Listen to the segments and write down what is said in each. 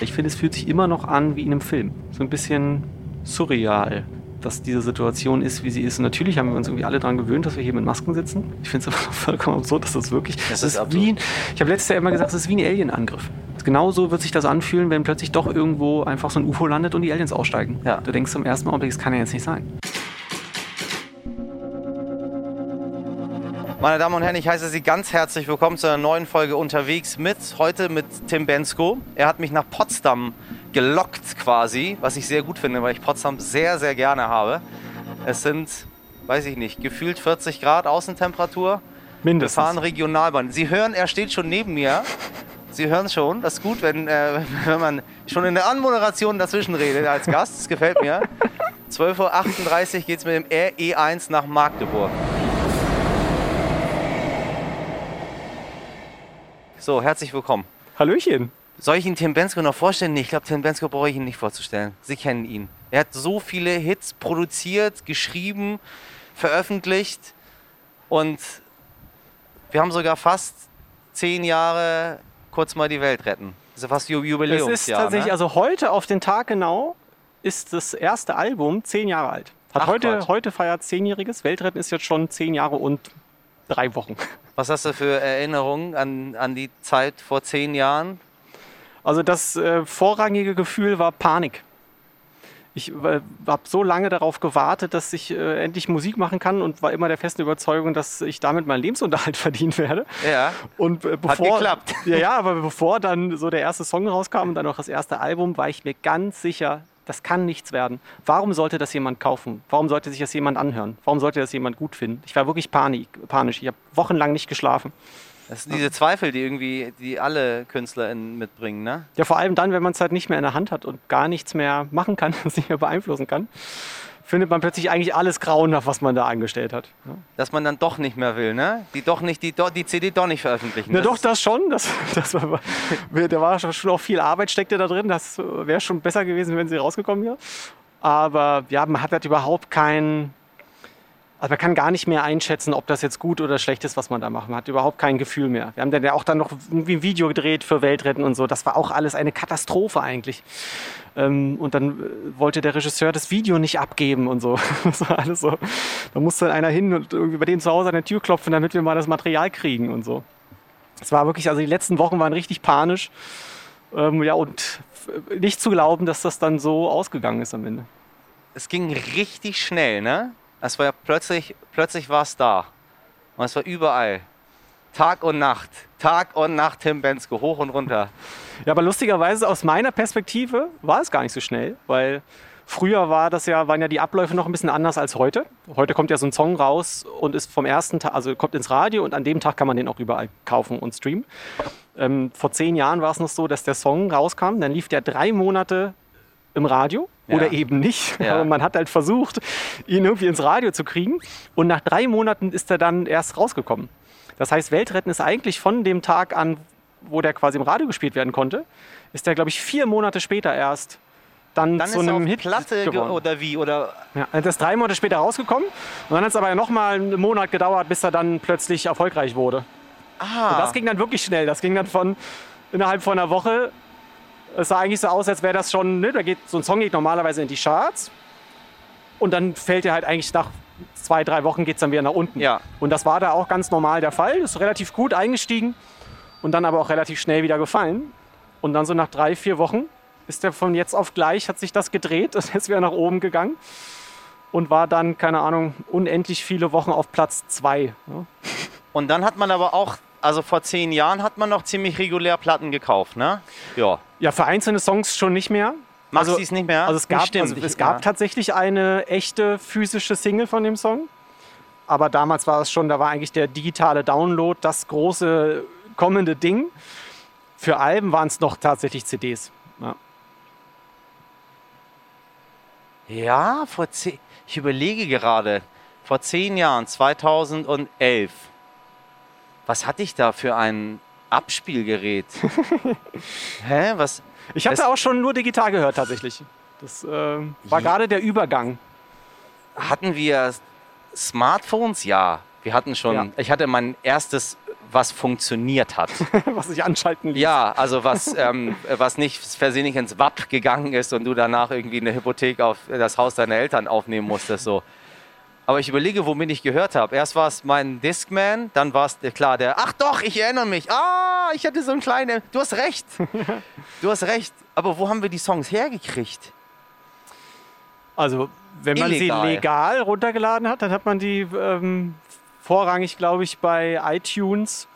Ich finde, es fühlt sich immer noch an wie in einem Film. So ein bisschen surreal, dass diese Situation ist, wie sie ist. Und natürlich haben wir uns irgendwie alle daran gewöhnt, dass wir hier mit Masken sitzen. Ich finde es aber vollkommen absurd, dass das wirklich. Das das ist ist wie, ich habe letztes Jahr immer gesagt, es ist wie ein Alien-Angriff. Genauso wird sich das anfühlen, wenn plötzlich doch irgendwo einfach so ein UFO landet und die Aliens aussteigen. Ja. Du denkst zum ersten Mal, das kann ja jetzt nicht sein. Meine Damen und Herren, ich heiße Sie ganz herzlich willkommen zu einer neuen Folge unterwegs mit heute mit Tim Bensko. Er hat mich nach Potsdam gelockt quasi, was ich sehr gut finde, weil ich Potsdam sehr, sehr gerne habe. Es sind, weiß ich nicht, gefühlt 40 Grad Außentemperatur. Wir Mindestens. fahren Regionalbahn. Sie hören, er steht schon neben mir. Sie hören schon, das ist gut, wenn, äh, wenn man schon in der Anmoderation dazwischen redet als Gast. Das gefällt mir. 12.38 Uhr geht es mit dem RE1 nach Magdeburg. So, herzlich willkommen. Hallöchen. Soll ich Ihnen Tim Bensko noch vorstellen? Nee, ich glaube, Tim Bensko brauche ich Ihnen nicht vorzustellen. Sie kennen ihn. Er hat so viele Hits produziert, geschrieben, veröffentlicht und wir haben sogar fast zehn Jahre kurz mal die Welt retten. Das ist fast Ju- Es ist tatsächlich, ne? also heute auf den Tag genau, ist das erste Album zehn Jahre alt. Hat Ach heute, Gott. heute feiert zehnjähriges. Weltretten ist jetzt schon zehn Jahre und drei Wochen. Was hast du für Erinnerungen an, an die Zeit vor zehn Jahren? Also das äh, vorrangige Gefühl war Panik. Ich äh, habe so lange darauf gewartet, dass ich äh, endlich Musik machen kann und war immer der festen Überzeugung, dass ich damit meinen Lebensunterhalt verdienen werde. Ja, Und äh, bevor, geklappt. Ja, ja, aber bevor dann so der erste Song rauskam und dann auch das erste Album, war ich mir ganz sicher, das kann nichts werden. Warum sollte das jemand kaufen? Warum sollte sich das jemand anhören? Warum sollte das jemand gut finden? Ich war wirklich panik, panisch. Ich habe wochenlang nicht geschlafen. das sind diese Zweifel, die irgendwie die alle KünstlerInnen mitbringen, ne? Ja, vor allem dann, wenn man es halt nicht mehr in der Hand hat und gar nichts mehr machen kann, es nicht mehr beeinflussen kann, findet man plötzlich eigentlich alles grauenhaft, was man da angestellt hat. Ja. Dass man dann doch nicht mehr will, ne? Die doch nicht, die, do- die CD doch nicht veröffentlichen. Na Das doch, das schon. Das, das war, da war schon auch viel Arbeit steckte da drin. Das wäre schon besser gewesen, wenn sie rausgekommen wäre. Aber ja, man hat halt überhaupt kein. Also man kann gar nicht mehr einschätzen, ob das jetzt gut oder schlecht ist, was man da macht. Man hat überhaupt kein Gefühl mehr. Wir haben dann ja auch dann noch irgendwie ein Video gedreht für Weltretten und so. Das war auch alles eine Katastrophe eigentlich. Ähm, und dann äh, wollte der Regisseur das Video nicht abgeben und so. Das war alles so. Da musste einer hin und irgendwie bei denen zu Hause an der Tür klopfen, damit wir mal das Material kriegen und so. Es war wirklich, also die letzten Wochen waren richtig panisch. Ähm, ja, und f- nicht zu glauben, dass das dann so ausgegangen ist am Ende. Es ging richtig schnell, ne? Es war ja plötzlich, plötzlich war es da. Und es war überall. Tag und Nacht. Tag und Nacht Tim Bensko, hoch und runter. Ja, aber lustigerweise aus meiner Perspektive war es gar nicht so schnell, weil früher war das ja, waren ja die Abläufe noch ein bisschen anders als heute. Heute kommt ja so ein Song raus und ist vom ersten Tag, also kommt ins Radio und an dem Tag kann man den auch überall kaufen und streamen. Ähm, vor zehn Jahren war es noch so, dass der Song rauskam, dann lief der drei Monate im Radio Ja. oder eben nicht. Ja. Aber man hat halt versucht, ihn irgendwie ins Radio zu kriegen. Und nach drei Monaten ist er dann erst rausgekommen. Das heißt, Weltretten ist eigentlich von dem Tag an, wo der quasi im Radio gespielt werden konnte, ist der, glaube ich, vier Monate später erst dann, Dann zu ist er einem auf Hit Platte ge geworden. oder wie? Oder Ja, das ist drei Monate später rausgekommen. Und dann hat es aber noch mal einen Monat gedauert, bis er dann plötzlich erfolgreich wurde. ah, Und das ging dann wirklich schnell. Das ging dann von innerhalb von einer Woche. Es sah eigentlich so aus, als wäre das schon, ne, da geht, so ein Song geht normalerweise in die Charts. Und dann fällt er halt eigentlich nach zwei, drei Wochen geht es dann wieder nach unten. Ja. Und das war da auch ganz normal der Fall. Ist relativ gut eingestiegen und dann aber auch relativ schnell wieder gefallen. Und dann so nach drei, vier Wochen ist der von jetzt auf gleich, hat sich das gedreht und ist wieder nach oben gegangen. Und war dann, keine Ahnung, unendlich viele Wochen auf Platz zwei. Ja. Und dann hat man aber auch, also vor zehn Jahren hat man noch ziemlich regulär Platten gekauft, ne? Ja. Ja, für einzelne Songs schon nicht mehr. Machst Also- du es nicht mehr? Also es gab, Stimmt, also es gab ja. tatsächlich eine echte physische Single von dem Song. Aber damals war es schon, da war eigentlich der digitale Download das große kommende Ding. Für Alben waren es noch tatsächlich CDs. Ja. Ja, vor zehn, ich überlege gerade, vor zehn Jahren, 2011, was hatte ich da für ein Abspielgerät? Hä, was? Ich hatte Es- auch schon nur digital gehört tatsächlich. Das ähm, war gerade der Übergang. Hatten wir Smartphones? Ja, wir hatten schon. Ja. Ich hatte mein erstes was funktioniert hat. was sich anschalten ließ. Ja, also was, ähm, was nicht versehentlich ins WAP gegangen ist und du danach irgendwie eine Hypothek auf das Haus deiner Eltern aufnehmen musstest. So. Aber ich überlege, womit ich gehört habe. Erst war es mein Discman, dann war es klar der, ach doch, ich erinnere mich. Ah, ich hatte so einen kleinen, du hast recht. Du hast recht. Aber wo haben wir die Songs hergekriegt? Also, wenn man Illegal. sie legal runtergeladen hat, dann hat man die ähm, vorrangig, glaube ich, bei iTunes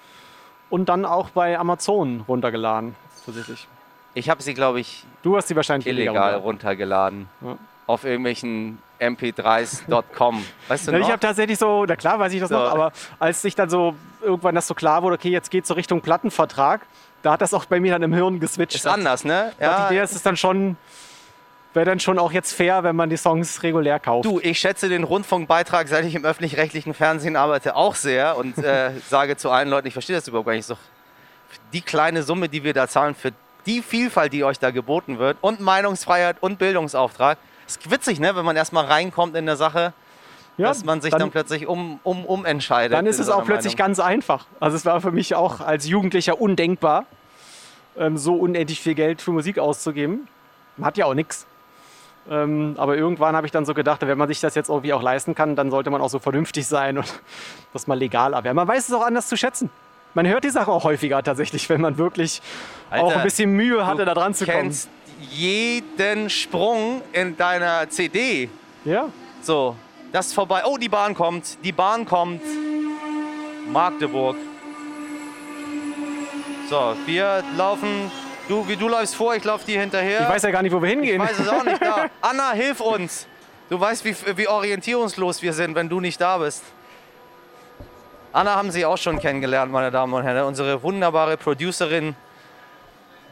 und dann auch bei Amazon runtergeladen. Tatsächlich. Ich habe sie, glaube ich, Du hast sie wahrscheinlich illegal runter- runtergeladen. Ja. Auf irgendwelchen mp3s.com. Weißt du noch? ich habe tatsächlich so, na klar weiß ich das So. noch, aber als sich dann so irgendwann das so klar wurde, okay, jetzt geht so Richtung Plattenvertrag, da hat das auch bei mir dann im Hirn geswitcht. ist anders, ne? Ja. Die Idee ist es dann schon, wäre dann schon auch jetzt fair, wenn man die Songs regulär kauft. Du, ich schätze den Rundfunkbeitrag, seit ich im öffentlich-rechtlichen Fernsehen arbeite, auch sehr und äh, sage zu allen Leuten, ich verstehe das überhaupt gar nicht so. Die kleine Summe, die wir da zahlen für die Vielfalt, die euch da geboten wird und Meinungsfreiheit und Bildungsauftrag. Ist witzig, ne, wenn man erstmal reinkommt in der Sache, ja, dass man sich dann, plötzlich um, um, umentscheidet. Dann ist es auch plötzlich Meinung. ganz einfach. Also es war für mich auch als Jugendlicher undenkbar, ähm, so unendlich viel Geld für Musik auszugeben. Man hat ja auch nichts. Ähm, aber irgendwann habe ich dann so gedacht, wenn man sich das jetzt irgendwie auch leisten kann, dann sollte man auch so vernünftig sein und das mal legal abwehren. Man weiß es auch anders zu schätzen. Man hört die Sache auch häufiger tatsächlich, wenn man wirklich auch Alter, ein bisschen Mühe hatte, Du da dran zu kommen. kennst jeden Sprung in deiner CD. Ja, So, das ist vorbei. Oh, die Bahn kommt. Die Bahn kommt. Magdeburg. So, wir laufen. Du, wie du läufst vor, ich laufe dir hinterher. ich weiß ja gar nicht, wo wir Ich hingehen. weiß es auch nicht. Da. Anna, hilf uns. Du weißt, wie, wie orientierungslos wir sind, wenn du nicht da bist. Anna haben Sie auch schon kennengelernt, meine Damen und Herren. Unsere wunderbare Producerin,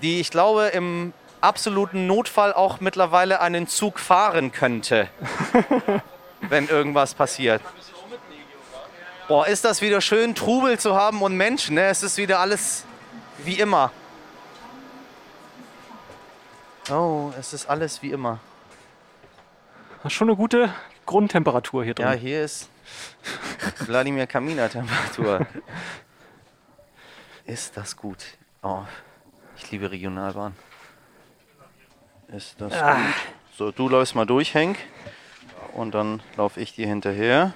die ich glaube im absoluten Notfall auch mittlerweile einen Zug fahren könnte, wenn irgendwas passiert. Boah, ist das wieder schön, Trubel zu haben und Menschen. Ne? Es ist wieder alles wie immer. Oh, es ist alles wie immer. Das ist schon eine gute Grundtemperatur hier drin. Ja, hier ist Wladimir Kaminer-Temperatur. Ist das gut? Oh, ich liebe Regionalbahn. Ist das Ah. gut? So, du läufst mal durch, Henk. Und dann laufe ich dir hinterher.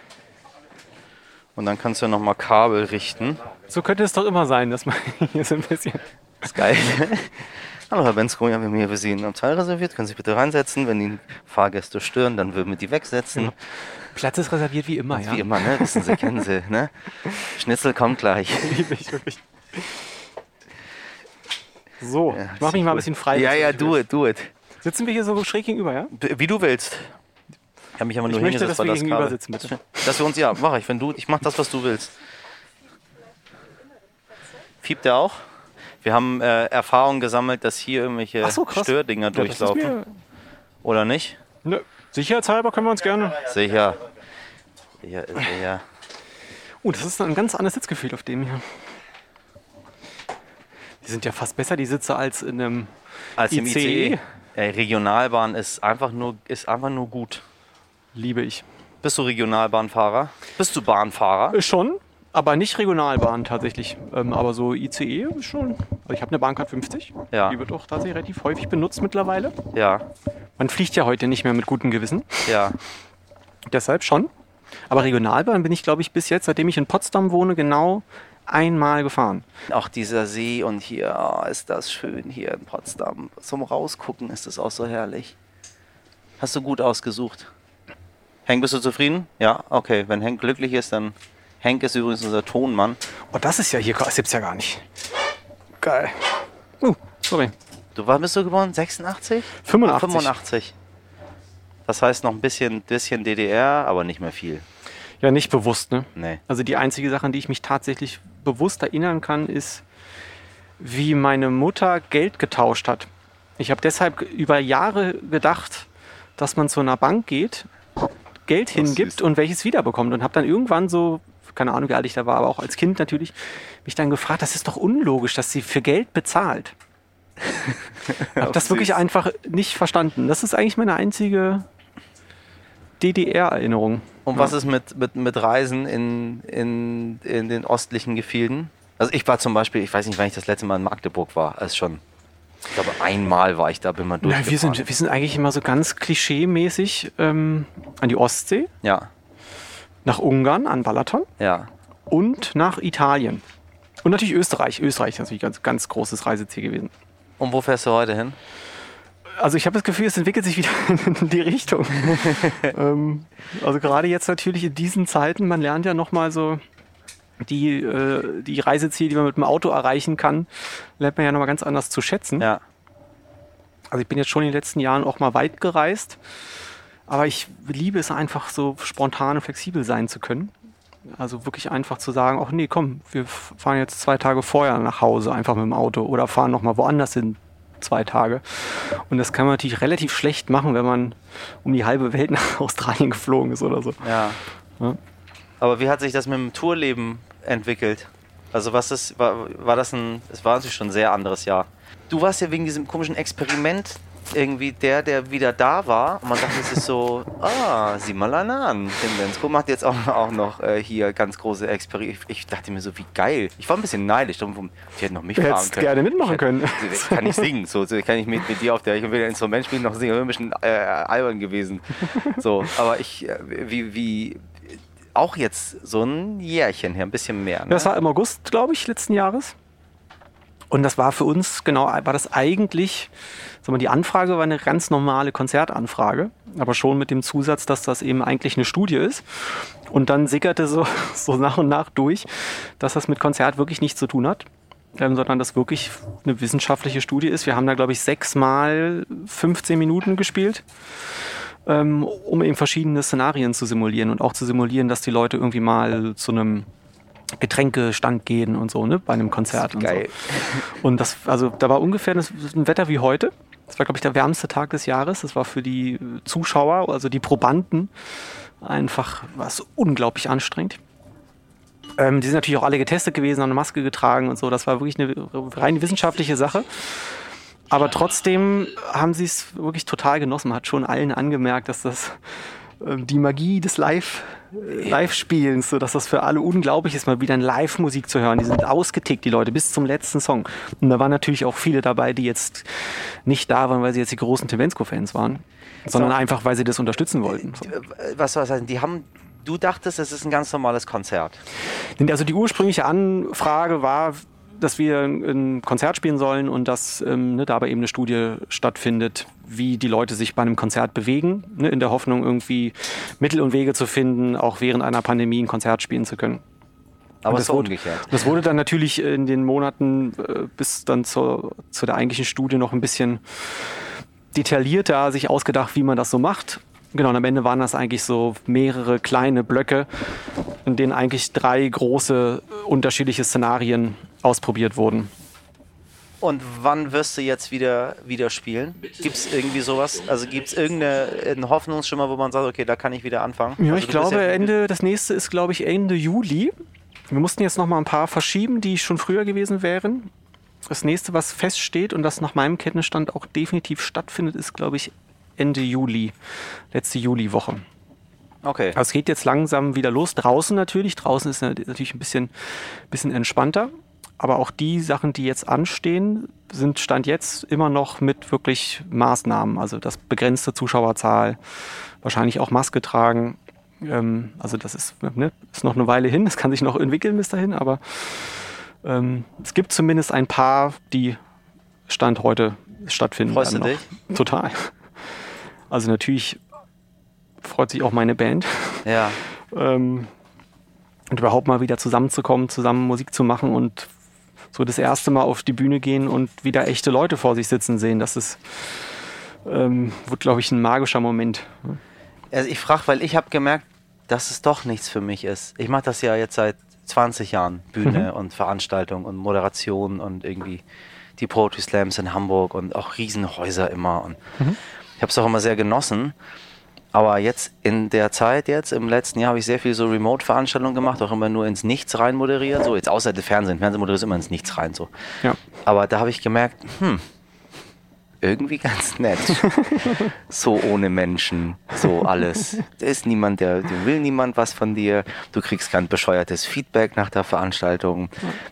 Und dann kannst du noch mal Kabel richten. So könnte es doch immer sein, dass man hier so ein bisschen. ist geil. Hallo Herr Bensko, ja, wir haben hier für Sie ein Abteil reserviert. Können Sie bitte reinsetzen. Wenn die Fahrgäste stören, dann würden wir die wegsetzen. Platz ist reserviert wie immer, ja. Wie immer, ne? Wissen Sie, kennen Sie, ne? Schnitzel kommt gleich. Liebe ich wirklich. So, ich mach mich mal ein bisschen frei. Ja, ja, do it, do it. Sitzen wir hier so schräg gegenüber, ja? Wie du willst. Ich habe mich aber nur Ich möchte, hingesetzt, dass wir das gegenüber sitzen, bitte. Dass wir uns, ja, mache ich. Wenn du, ich mach das, was du willst. Fiebt der auch? Wir haben äh, Erfahrung gesammelt, dass hier irgendwelche so. Stördinger Ja, durchlaufen. Oder nicht? ne, sicherheitshalber können wir uns gerne. Sicher. Sicher, sicher. Oh, das ist ein ganz anderes Sitzgefühl auf dem hier. Die sind ja fast besser, die Sitze, als in einem Als im ICE. ICE. Ey, Regionalbahn ist einfach, nur, ist einfach nur gut. Liebe ich. Bist du Regionalbahnfahrer? Bist du Bahnfahrer? Äh, Schon, aber nicht Regionalbahn tatsächlich. Ähm, aber so ICE ist schon. Also ich habe eine Bahncard 50. Ja. Die wird auch tatsächlich relativ häufig benutzt mittlerweile. Ja, Man fliegt ja heute nicht mehr mit gutem Gewissen. ja. Deshalb schon. Aber Regionalbahn bin ich, glaube ich, bis jetzt, seitdem ich in Potsdam wohne, genau einmal gefahren. Auch dieser See und hier, oh, ist das schön hier in Potsdam. Zum Rausgucken ist es auch so herrlich. Hast du gut ausgesucht. Henk, bist du zufrieden? Ja, okay. Wenn Henk glücklich ist, dann. Henk ist übrigens unser Tonmann. Oh, das ist ja hier, das gibt's ja gar nicht. Geil. Uh, sorry. Du wann bist du geboren? 86? 85. 85. Das heißt noch ein bisschen, bisschen DDR, aber nicht mehr viel. Ja, nicht bewusst, ne? Nee. Also die einzige Sache, an die ich mich tatsächlich bewusst erinnern kann, ist, wie meine Mutter Geld getauscht hat. Ich habe deshalb über Jahre gedacht, dass man zu einer Bank geht, Geld hingibt und welches wiederbekommt. Und habe dann irgendwann so, keine Ahnung, wie alt ich da war, aber auch als Kind natürlich, mich dann gefragt, das ist doch unlogisch, dass sie für Geld bezahlt. habe das wirklich einfach nicht verstanden. Das ist eigentlich meine einzige DDR-Erinnerung. Und was ist mit, mit, mit Reisen in, in, in den ostlichen Gefilden? Also ich war zum Beispiel, ich weiß nicht, wann ich das letzte Mal in Magdeburg war, als schon. Ich glaube, einmal war ich da, bin mal durchgefahren. wir, sind, wir sind eigentlich immer so ganz klischee-mäßig ähm, an die Ostsee, ja, nach Ungarn, an Balaton ja. und nach Italien. Und natürlich Österreich. Österreich ist natürlich ein ganz, ganz großes Reiseziel gewesen. Und wo fährst du heute hin? Also ich habe das Gefühl, es entwickelt sich wieder in die Richtung. ähm, also gerade jetzt natürlich in diesen Zeiten, man lernt ja nochmal so die, äh, die Reiseziele, die man mit dem Auto erreichen kann, lernt man ja nochmal ganz anders zu schätzen. Ja. Also ich bin jetzt schon in den letzten Jahren auch mal weit gereist, aber ich liebe es einfach so spontan und flexibel sein zu können. Also wirklich einfach zu sagen, ach nee, komm, wir fahren jetzt zwei Tage vorher nach Hause einfach mit dem Auto oder fahren noch mal woanders hin zwei Tage. Und das kann man natürlich relativ schlecht machen, wenn man um die halbe Welt nach Australien geflogen ist oder so. Ja. Ja. Aber wie hat sich das mit dem Tourleben entwickelt? Also was ist, war, war das ein, es war natürlich schon ein sehr anderes Jahr. Du warst ja wegen diesem komischen Experiment irgendwie der, der wieder da war. Und man dachte, es ist so, ah, sieh mal einer an. Tim Bensko macht jetzt auch, auch noch äh, hier ganz große Experimente. Ich, ich dachte mir so, wie geil. Ich war ein bisschen neidisch. Die hätten noch mich Du fragen hättest können. gerne mitmachen Ich hätte- können. Ich kann nicht singen. So, so kann ich mit, mit dir auf der, ich will ein Instrument spielen, noch singen. Wäre ein bisschen äh, albern gewesen. So, aber ich, äh, wie, wie, auch jetzt so ein Jährchen hier, ein bisschen mehr. Ne? Das war im August, glaube ich, letzten Jahres. Und das war für uns, genau, war das eigentlich, die Anfrage war eine ganz normale Konzertanfrage, aber schon mit dem Zusatz, dass das eben eigentlich eine Studie ist. Und dann sickerte so, so nach und nach durch, dass das mit Konzert wirklich nichts zu tun hat, ähm, sondern das wirklich eine wissenschaftliche Studie ist. Wir haben da, glaube ich, sechsmal 15 Minuten gespielt ähm, um eben verschiedene Szenarien zu simulieren und auch zu simulieren, dass die Leute irgendwie mal zu einem Getränkestand gehen und so, ne, bei einem Konzert. Und, Geil. so. und das, also da war ungefähr das, ein Wetter wie heute. Das war, glaube ich, der wärmste Tag des Jahres. Das war für die äh, Zuschauer, also die Probanden, einfach was unglaublich anstrengend. Ähm, die sind natürlich auch alle getestet gewesen, haben eine Maske getragen und so. Das war wirklich eine rein wissenschaftliche Sache. Aber trotzdem haben sie es wirklich total genossen. Man hat schon allen angemerkt, dass das die Magie des Live, äh, Live-Spielens, so dass das für alle unglaublich ist, mal wieder eine Live-Musik zu hören. Die sind ausgetickt, die Leute, bis zum letzten Song. Und da waren natürlich auch viele dabei, die jetzt nicht da waren, weil sie jetzt die großen Tevensko-Fans waren, sondern So. einfach, weil sie das unterstützen wollten. So. Äh, Was soll das heißen? Die haben, du dachtest, es ist ein ganz normales Konzert. Also die ursprüngliche Anfrage war, dass wir ein Konzert spielen sollen und dass ähm, ne, dabei eben eine Studie stattfindet, wie die Leute sich bei einem Konzert bewegen, ne, in der Hoffnung irgendwie Mittel und Wege zu finden, auch während einer Pandemie ein Konzert spielen zu können. Aber das wurde- umgekehrt. Das wurde dann natürlich in den Monaten äh, bis dann zur, zu der eigentlichen Studie noch ein bisschen detaillierter sich ausgedacht, wie man das so macht. Genau, und am Ende waren das eigentlich so mehrere kleine Blöcke, in denen eigentlich drei große äh, unterschiedliche Szenarien ausprobiert wurden. Und wann wirst du jetzt wieder, wieder spielen? Gibt es irgendwie sowas? Also gibt es irgendeinen Hoffnungsschimmer, wo man sagt, okay, da kann ich wieder anfangen? Ja, also ich glaube, ja- Ende, das nächste ist, glaube ich, Ende Juli. Wir mussten jetzt noch mal ein paar verschieben, die schon früher gewesen wären. Das nächste, was feststeht und das nach meinem Kenntnisstand auch definitiv stattfindet, ist, glaube ich, Ende Juli, letzte Juliwoche. Okay. Also es geht jetzt langsam wieder los. Draußen natürlich. Draußen ist natürlich ein bisschen, bisschen entspannter. Aber auch die Sachen, die jetzt anstehen, sind Stand jetzt immer noch mit wirklich Maßnahmen. Also das begrenzte Zuschauerzahl, wahrscheinlich auch Maske tragen. Ähm, also das ist, ne, ist noch eine Weile hin. Das kann sich noch entwickeln bis dahin. Aber ähm, es gibt zumindest ein paar, die Stand heute stattfinden. Freust du noch. Total. Also natürlich freut sich auch meine Band Ja. ähm, und überhaupt mal wieder zusammenzukommen, zusammen Musik zu machen und so das erste Mal auf die Bühne gehen und wieder echte Leute vor sich sitzen sehen. Das ist, ähm, wird, glaube ich, ein magischer Moment. Also ich frage, weil ich habe gemerkt, dass es doch nichts für mich ist. Ich mache das ja jetzt seit 20 Jahren, Bühne und Veranstaltung und Moderation und irgendwie die Poetry Slams in Hamburg und auch Riesenhäuser immer. Und ich habe es auch immer sehr genossen. Aber jetzt in der Zeit, jetzt im letzten Jahr, habe ich sehr viel so Remote-Veranstaltungen gemacht, auch immer nur ins Nichts rein moderiert. So, jetzt außer der Fernsehen. Fernsehen moderiert immer ins Nichts rein. So. Ja. Aber da habe ich gemerkt, hm, irgendwie ganz nett. so ohne Menschen, so alles. Da ist niemand, der, der will niemand was von dir. Du kriegst kein bescheuertes Feedback nach der Veranstaltung.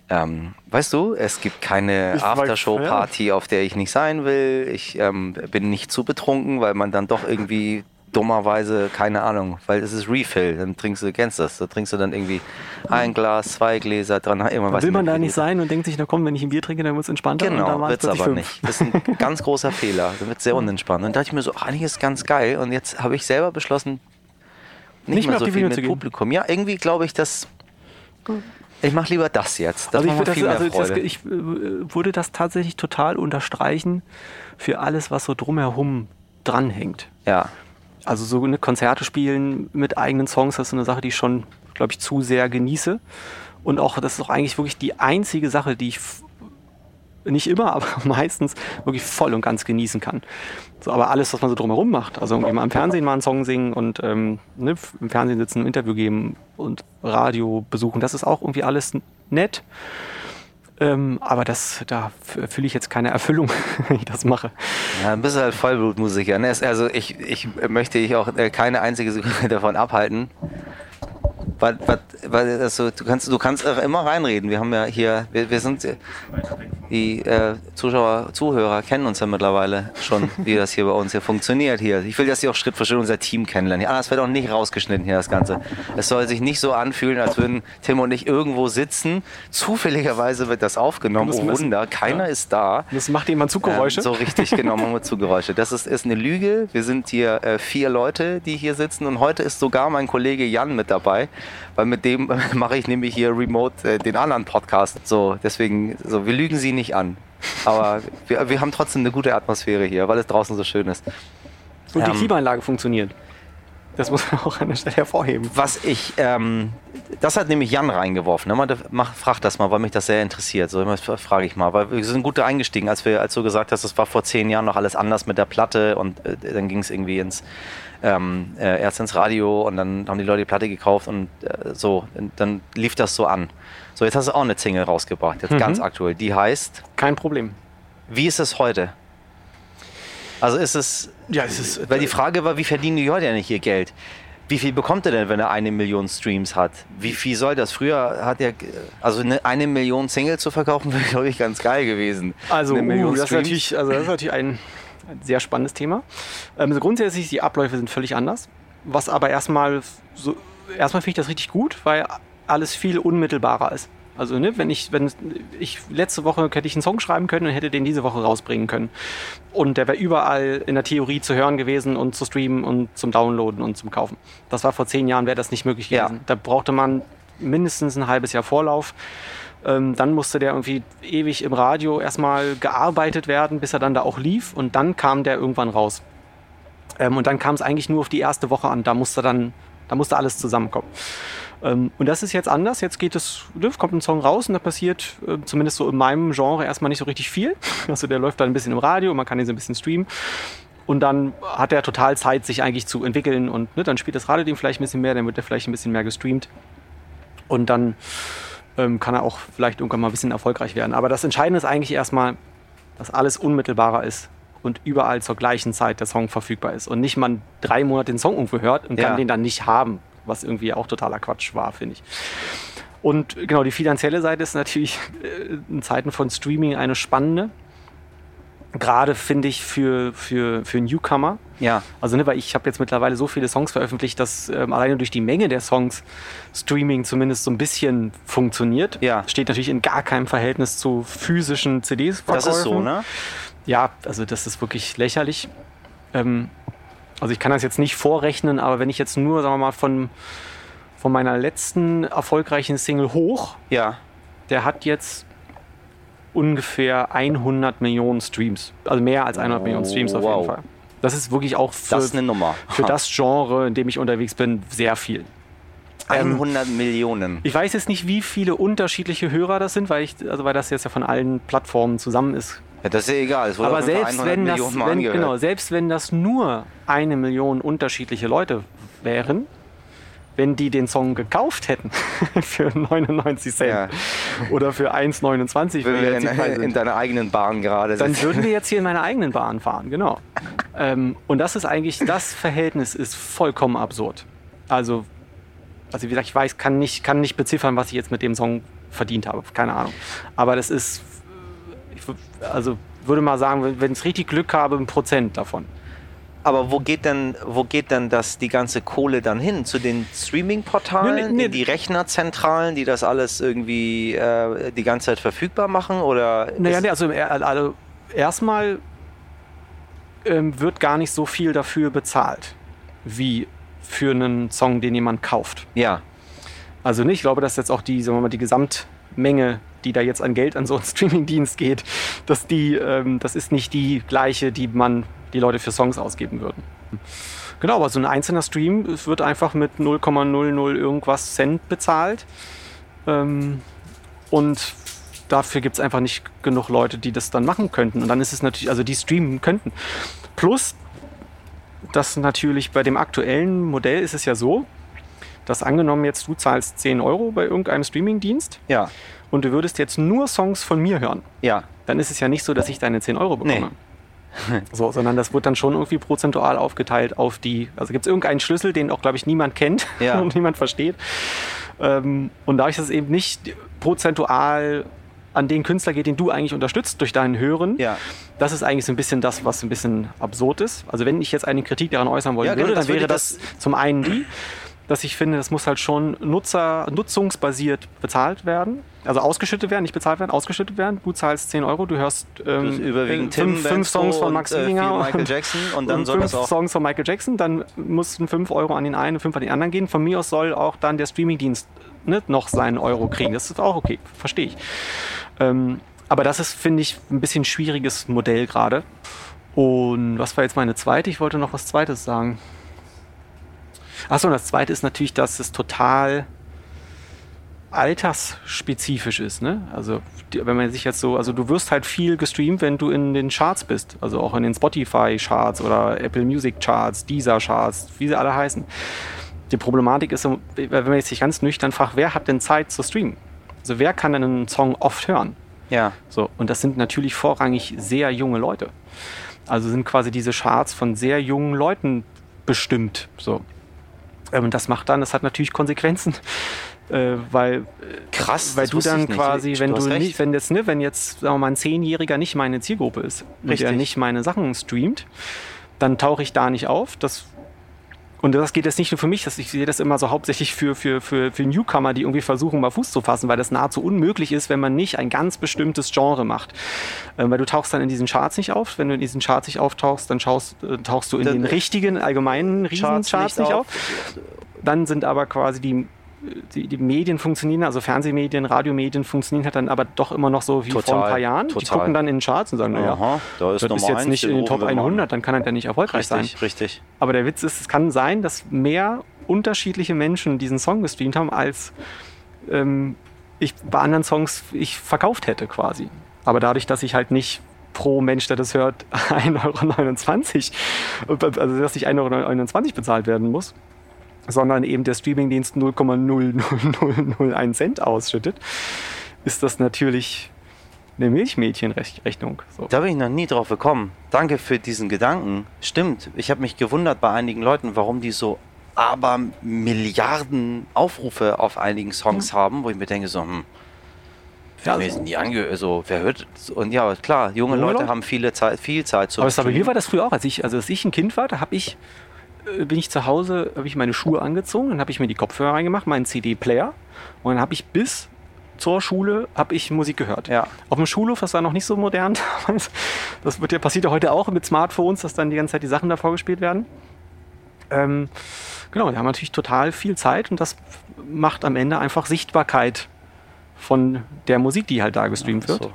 Ähm, weißt du, es gibt keine Aftershow-Party, auf der ich nicht sein will. Ich ähm, bin nicht zu betrunken, weil man dann doch irgendwie dummerweise, keine Ahnung, weil es ist Refill, dann trinkst du, kennst das, da trinkst du dann irgendwie ein Glas, zwei Gläser, dran, irgendwann weiß Will man da nicht Liter. sein und denkt sich, na komm, wenn ich ein Bier trinke, dann wird es entspannter. dann Genau, wird es aber fünf. nicht. Das ist ein ganz großer Fehler. Da wird sehr unentspannt. Und da dachte ich mir so, ach, eigentlich ist ganz geil. Und jetzt habe ich selber beschlossen, nicht, Nicht mehr so viel Bühne mit. Publikum. Ja, irgendwie glaube ich, dass ich mache lieber das jetzt. Das Also ich, das, also das, ich äh, würde das tatsächlich total unterstreichen für alles, was so drumherum dranhängt. ja, Also so eine Konzerte spielen mit eigenen Songs, das ist eine Sache, die ich schon, glaube ich, zu sehr genieße. Und auch, das ist auch eigentlich wirklich die einzige Sache, die ich nicht immer, aber meistens wirklich voll und ganz genießen kann. So, aber alles, was man so drumherum macht, also irgendwie mal im Fernsehen mal einen Song singen und ähm, ne, im Fernsehen sitzen, ein Interview geben und Radio besuchen, das ist auch irgendwie alles nett. Ähm, aber das, da fühle ich jetzt keine Erfüllung, wenn ich das mache. ja, ein bisschen halt Vollblutmusiker. Ne? Also ich, ich möchte ich auch äh, keine einzige Sekunde davon abhalten. Weil, weil, weil also, du kannst, du kannst auch immer reinreden. Wir haben ja hier, wir, wir sind, die äh, Zuschauer, Zuhörer kennen uns ja mittlerweile schon, wie das hier bei uns hier funktioniert hier. Ich will, dass sie auch Schritt für Schritt unser Team kennenlernen. Ja, das wird auch nicht rausgeschnitten hier, das Ganze. Es soll sich nicht so anfühlen, als würden Tim und ich irgendwo sitzen. Zufälligerweise wird das aufgenommen. Das Oh Wunder, keiner ist da. Das macht jemand Zuggeräusche. Ähm, so richtig, genau, machen wir Zugeräusche. Das ist, ist eine Lüge. Wir sind hier äh, vier Leute, die hier sitzen und heute ist sogar mein Kollege Jan mit dabei, weil mit dem mache ich nämlich hier remote äh, den anderen Podcast. So, deswegen, so, wir lügen sie nicht an. Aber wir, wir haben trotzdem eine gute Atmosphäre hier, weil es draußen so schön ist. Und die Ähm, Klimaanlage funktioniert. Das muss man auch an der Stelle hervorheben. Was ich, ähm, das hat nämlich Jan reingeworfen. Ne? Mach, frag das mal, weil mich das sehr interessiert. So, frage ich mal, weil wir sind gut da eingestiegen, als wir, als du gesagt hast, das war vor zehn Jahren noch alles anders mit der Platte und äh, dann ging es irgendwie ins ähm, äh, erst ins Radio und dann haben die Leute die Platte gekauft und äh, so, und dann lief das so an. So, jetzt hast du auch eine Single rausgebracht, jetzt Mhm. ganz aktuell. Die heißt, Kein Problem. wie ist es heute? Also ist es, Ja, es ist. weil die Frage war, wie verdienen die Leute eigentlich ihr Geld? Wie viel bekommt er denn, wenn er eine Million Streams hat? Wie viel soll das? Früher hat er, also eine, eine Million Single zu verkaufen, wäre, glaube ich, ganz geil gewesen. Also, eine Million uh, das, ist natürlich, also das ist natürlich ein, ein sehr spannendes Thema. Ähm, so grundsätzlich, die Abläufe sind völlig anders. Was aber erstmal, so, erstmal finde ich das richtig gut, weil alles viel unmittelbarer ist. Also, ne, wenn ich, wenn ich letzte Woche hätte ich einen Song schreiben können und hätte den diese Woche rausbringen können. Und der wäre überall in der Theorie zu hören gewesen und zu streamen und zum Downloaden und zum Kaufen. Das war vor zehn Jahren, wäre das nicht möglich Ja. gewesen. Da brauchte man mindestens ein halbes Jahr Vorlauf. Ähm, dann musste der irgendwie ewig im Radio erstmal gearbeitet werden, bis er dann da auch lief. Und dann kam der irgendwann raus. Ähm, und dann kam es eigentlich nur auf die erste Woche an. Da musste dann, da musste alles zusammenkommen. Ähm, und das ist jetzt anders. Jetzt geht es, ne, kommt ein Song raus und da passiert äh, zumindest so in meinem Genre erstmal nicht so richtig viel. Also der läuft dann ein bisschen im Radio, man kann ihn so ein bisschen streamen. Und dann hat er total Zeit, sich eigentlich zu entwickeln. Und ne, dann spielt das Radio den vielleicht ein bisschen mehr, dann wird er vielleicht ein bisschen mehr gestreamt. Und dann ähm, kann er auch vielleicht irgendwann mal ein bisschen erfolgreich werden. Aber das Entscheidende ist eigentlich erstmal, dass alles unmittelbarer ist und überall zur gleichen Zeit der Song verfügbar ist. Und nicht man drei Monate den Song irgendwo hört und Ja. kann den dann nicht haben, was irgendwie auch totaler Quatsch war, finde ich. Und genau, die finanzielle Seite ist natürlich äh, in Zeiten von Streaming eine spannende. Gerade finde ich für, für, für Newcomer. Ja, Also, ne, weil ich habe jetzt mittlerweile so viele Songs veröffentlicht, dass ähm, alleine durch die Menge der Songs Streaming zumindest so ein bisschen funktioniert. Ja. Steht natürlich in gar keinem Verhältnis zu physischen CDs. das ist so, ne? Ja, also das ist wirklich lächerlich. Ähm, also ich kann das jetzt nicht vorrechnen, aber wenn ich jetzt nur, sagen wir mal, von, von meiner letzten erfolgreichen Single hoch, Ja. der hat jetzt ungefähr 100 Millionen Streams. Also mehr als 100 Millionen Streams auf Wow. jeden Fall. Das ist wirklich auch für, Das für das Genre, in dem ich unterwegs bin, sehr viel. 100 Millionen. Ich weiß jetzt nicht, wie viele unterschiedliche Hörer das sind, weil, ich, also weil das jetzt ja von allen Plattformen zusammen ist. Ja, das ist ja egal. Es wurde Aber selbst 100 wenn, das, wenn, genau, selbst wenn das nur eine Million unterschiedliche Leute wären, wenn die den Song gekauft hätten für 99 Cent Ja. oder für 1,29, Wenn wir jetzt in, in sind, deiner eigenen Bahn gerade dann sitzen. würden wir jetzt hier in meiner eigenen Bahn fahren, genau. Ähm, und das ist eigentlich, das Verhältnis ist vollkommen absurd. Also, also wie gesagt, ich weiß, kann nicht, kann nicht beziffern, was ich jetzt mit dem Song verdient habe, keine Ahnung. Aber das ist, ich also würde mal sagen, wenn ich richtig Glück habe, ein Prozent davon. Aber wo geht denn, wo geht denn das, die ganze Kohle dann hin? Zu den Streaming-Portalen, Nee, nee, nee. die Rechnerzentralen, die das alles irgendwie äh, die ganze Zeit verfügbar machen? Oder Naja, nee, also, er- also erstmal ähm, wird gar nicht so viel dafür bezahlt, wie für einen Song, den jemand kauft. ja, Also nicht, ich glaube, dass jetzt auch die, sagen wir mal, die Gesamtmenge, die da jetzt an Geld an so einen Streamingdienst geht, dass die, ähm, das ist nicht die gleiche, die man, die Leute für Songs ausgeben würden. Genau, aber so ein einzelner Stream es wird einfach mit 0,00 irgendwas Cent bezahlt. Ähm, und dafür gibt es einfach nicht genug Leute, die das dann machen könnten. Und dann ist es natürlich, also die streamen könnten. Plus, dass natürlich bei dem aktuellen Modell ist es ja so, dass angenommen jetzt du zahlst 10 Euro bei irgendeinem Streamingdienst ja, und du würdest jetzt nur Songs von mir hören, ja. dann ist es ja nicht so, dass ich deine 10 Euro bekomme. So, sondern das wird dann schon irgendwie prozentual aufgeteilt auf die, also gibt es irgendeinen Schlüssel, den auch, glaube ich, niemand kennt Ja. und niemand versteht. Ähm, und dadurch, dass es eben nicht prozentual an den Künstler geht, den du eigentlich unterstützt durch deinen Hören, Ja. das ist eigentlich so ein bisschen das, was ein bisschen absurd ist. Also wenn ich jetzt eine Kritik daran äußern wollen Ja, genau, würde, das dann wäre würde das zum einen die, dass ich finde, das muss halt schon Nutzer, nutzungsbasiert bezahlt werden. Also ausgeschüttet werden, nicht bezahlt werden, ausgeschüttet werden. Du zahlst 10 Euro, du hörst ähm, überwiegend fünf, Tim fünf Songs von und, Max äh, viel Giesinger Michael Jackson und dann und soll fünf das auch- Songs von Michael Jackson, dann mussten 5 Euro an den einen und 5 an den anderen gehen. Von mir aus soll auch dann der Streamingdienst ne, noch seinen Euro kriegen. Das ist auch okay, verstehe ich. Ähm, aber das ist, finde ich, ein bisschen schwieriges Modell gerade. Und was war jetzt meine zweite? Ich wollte noch was Zweites sagen. Achso, und das Zweite ist natürlich, dass es total altersspezifisch ist. Ne? Also wenn man sich jetzt so, also du wirst halt viel gestreamt, wenn du in den Charts bist. Also auch in den Spotify-Charts oder Apple Music-Charts, Deezer-Charts, wie sie alle heißen. Die Problematik ist, wenn man jetzt sich ganz nüchtern fragt, wer hat denn Zeit zu streamen? Also wer kann denn einen Song oft hören? Ja. So, und das sind natürlich vorrangig sehr junge Leute. Also sind quasi diese Charts von sehr jungen Leuten bestimmt. So. Ähm, Und das macht dann, das hat natürlich Konsequenzen. Äh, weil Krass, weil du dann nicht. quasi, Du wenn du recht. nicht, wenn jetzt, ne, wenn jetzt, sagen wir mal, ein Zehnjähriger nicht meine Zielgruppe ist und der Richtig. nicht meine Sachen streamt, dann tauche ich da nicht auf. Das und das geht jetzt nicht nur für mich, das, ich sehe das immer so hauptsächlich für, für, für, für Newcomer, die irgendwie versuchen, mal Fuß zu fassen, weil das nahezu unmöglich ist, wenn man nicht ein ganz bestimmtes Genre macht. Ähm, weil du tauchst dann in diesen Charts nicht auf. Wenn du in diesen Charts nicht auftauchst, dann schaust, äh, tauchst du in Dann- den richtigen, allgemeinen Riesencharts nicht auf. Dann sind aber quasi die, die, die Medien funktionieren, also Fernsehmedien, Radiomedien funktionieren halt dann aber doch immer noch so wie vor Total, ein paar Jahren. Die total. gucken dann in den Charts und sagen, naja, da ist das ist jetzt nicht in den Top wir mal an. 100, dann kann er ja nicht erfolgreich sein. Richtig, richtig. Aber der Witz ist, es kann sein, dass mehr unterschiedliche Menschen diesen Song gestreamt haben, als ähm, ich bei anderen Songs ich verkauft hätte quasi. Aber dadurch, dass ich halt nicht pro Mensch, der das hört, 1,29 Euro, also dass ich 1,29 Euro bezahlt werden muss, sondern eben der Streamingdienst 0,00001 Cent ausschüttet, ist das natürlich eine Milchmädchenrechnung. So. Da bin ich noch nie drauf gekommen. Danke für diesen Gedanken. Stimmt, ich habe mich gewundert bei einigen Leuten, warum die so aber Milliarden Aufrufe auf einigen Songs haben, wo ich mir denke, so, hm, Ja, sind die ange also, wer hört? Und ja, klar, junge, Junge Leute Leute? haben viele Zeit, viel Zeit zu Aber, bei mir war das früher auch, als ich, also als ich ein Kind war, da habe ich, bin ich zu Hause, habe ich meine Schuhe angezogen, dann habe ich mir die Kopfhörer reingemacht, meinen CD-Player und dann habe ich bis zur Schule habe ich Musik gehört. Ja. Auf dem Schulhof, das war noch nicht so modern damals. Das wird ja passiert ja heute auch mit Smartphones, dass dann die ganze Zeit die Sachen davor gespielt werden. Ähm, genau, wir haben natürlich total viel Zeit und das macht am Ende einfach Sichtbarkeit von der Musik, die halt da gestreamt wird. So.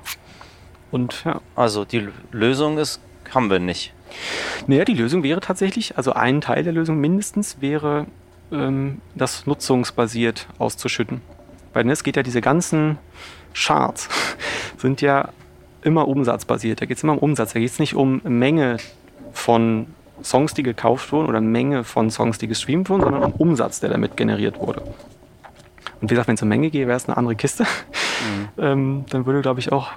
Und ja. Also die Lösung ist, haben wir nicht. Naja, die Lösung wäre tatsächlich, also ein Teil der Lösung mindestens wäre, ähm, das nutzungsbasiert auszuschütten. Weil ne, es geht ja diese ganzen Charts sind ja immer umsatzbasiert. Da geht es immer um Umsatz. Da geht es nicht um Menge von Songs, die gekauft wurden oder Menge von Songs, die gestreamt wurden, sondern um Umsatz, der damit generiert wurde. Und wie gesagt, wenn es um Menge geht, wäre es eine andere Kiste. Mhm. ähm, dann würde, glaube ich, auch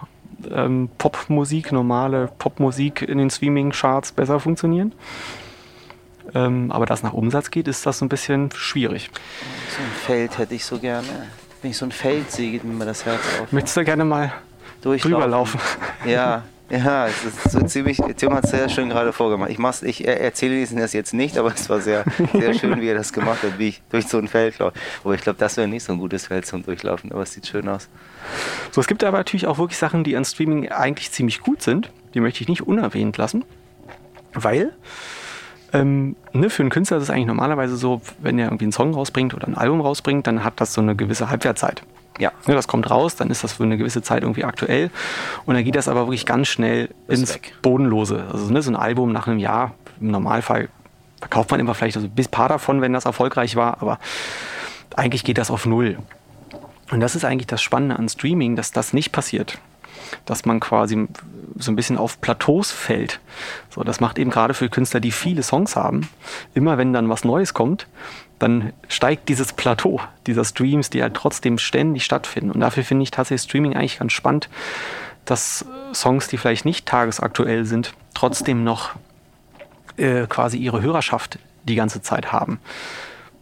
ähm, Popmusik, normale Popmusik in den Streaming-Charts besser funktionieren. Ähm, aber das nach Umsatz geht, ist das ein bisschen schwierig. So ein Feld hätte ich so gerne. Wenn ich so ein Feld sehe, geht mir das Herz auf. Möchtest du gerne mal drüber laufen? Ja, ja, es ist so ziemlich, Tim hat es sehr schön gerade vorgemacht. Ich, mach's, ich erzähle Ihnen das jetzt nicht, aber es war sehr, sehr schön, wie er das gemacht hat, wie ich durch so ein Feld laufe. Aber ich glaube, das wäre nicht so ein gutes Feld zum Durchlaufen, aber es sieht schön aus. So, es gibt aber natürlich auch wirklich Sachen, die an Streaming eigentlich ziemlich gut sind. Die möchte ich nicht unerwähnt lassen, weil ähm, ne, für einen Künstler ist es eigentlich normalerweise so, wenn er irgendwie einen Song rausbringt oder ein Album rausbringt, dann hat das so eine gewisse Halbwertzeit. Ja. Ne, das kommt raus, dann ist das für eine gewisse Zeit irgendwie aktuell. Und dann geht das aber wirklich ganz schnell ist ins weg. Bodenlose. Also ne, so ein Album nach einem Jahr, im Normalfall verkauft man immer vielleicht also ein paar davon, wenn das erfolgreich war, aber eigentlich geht das auf Null. Und das ist eigentlich das Spannende an Streaming, dass das nicht passiert dass man quasi so ein bisschen auf Plateaus fällt. So, das macht eben gerade für Künstler, die viele Songs haben, immer wenn dann was Neues kommt, dann steigt dieses Plateau dieser Streams, die halt trotzdem ständig stattfinden. Und dafür finde ich tatsächlich Streaming eigentlich ganz spannend, dass Songs, die vielleicht nicht tagesaktuell sind, trotzdem noch äh, quasi ihre Hörerschaft die ganze Zeit haben.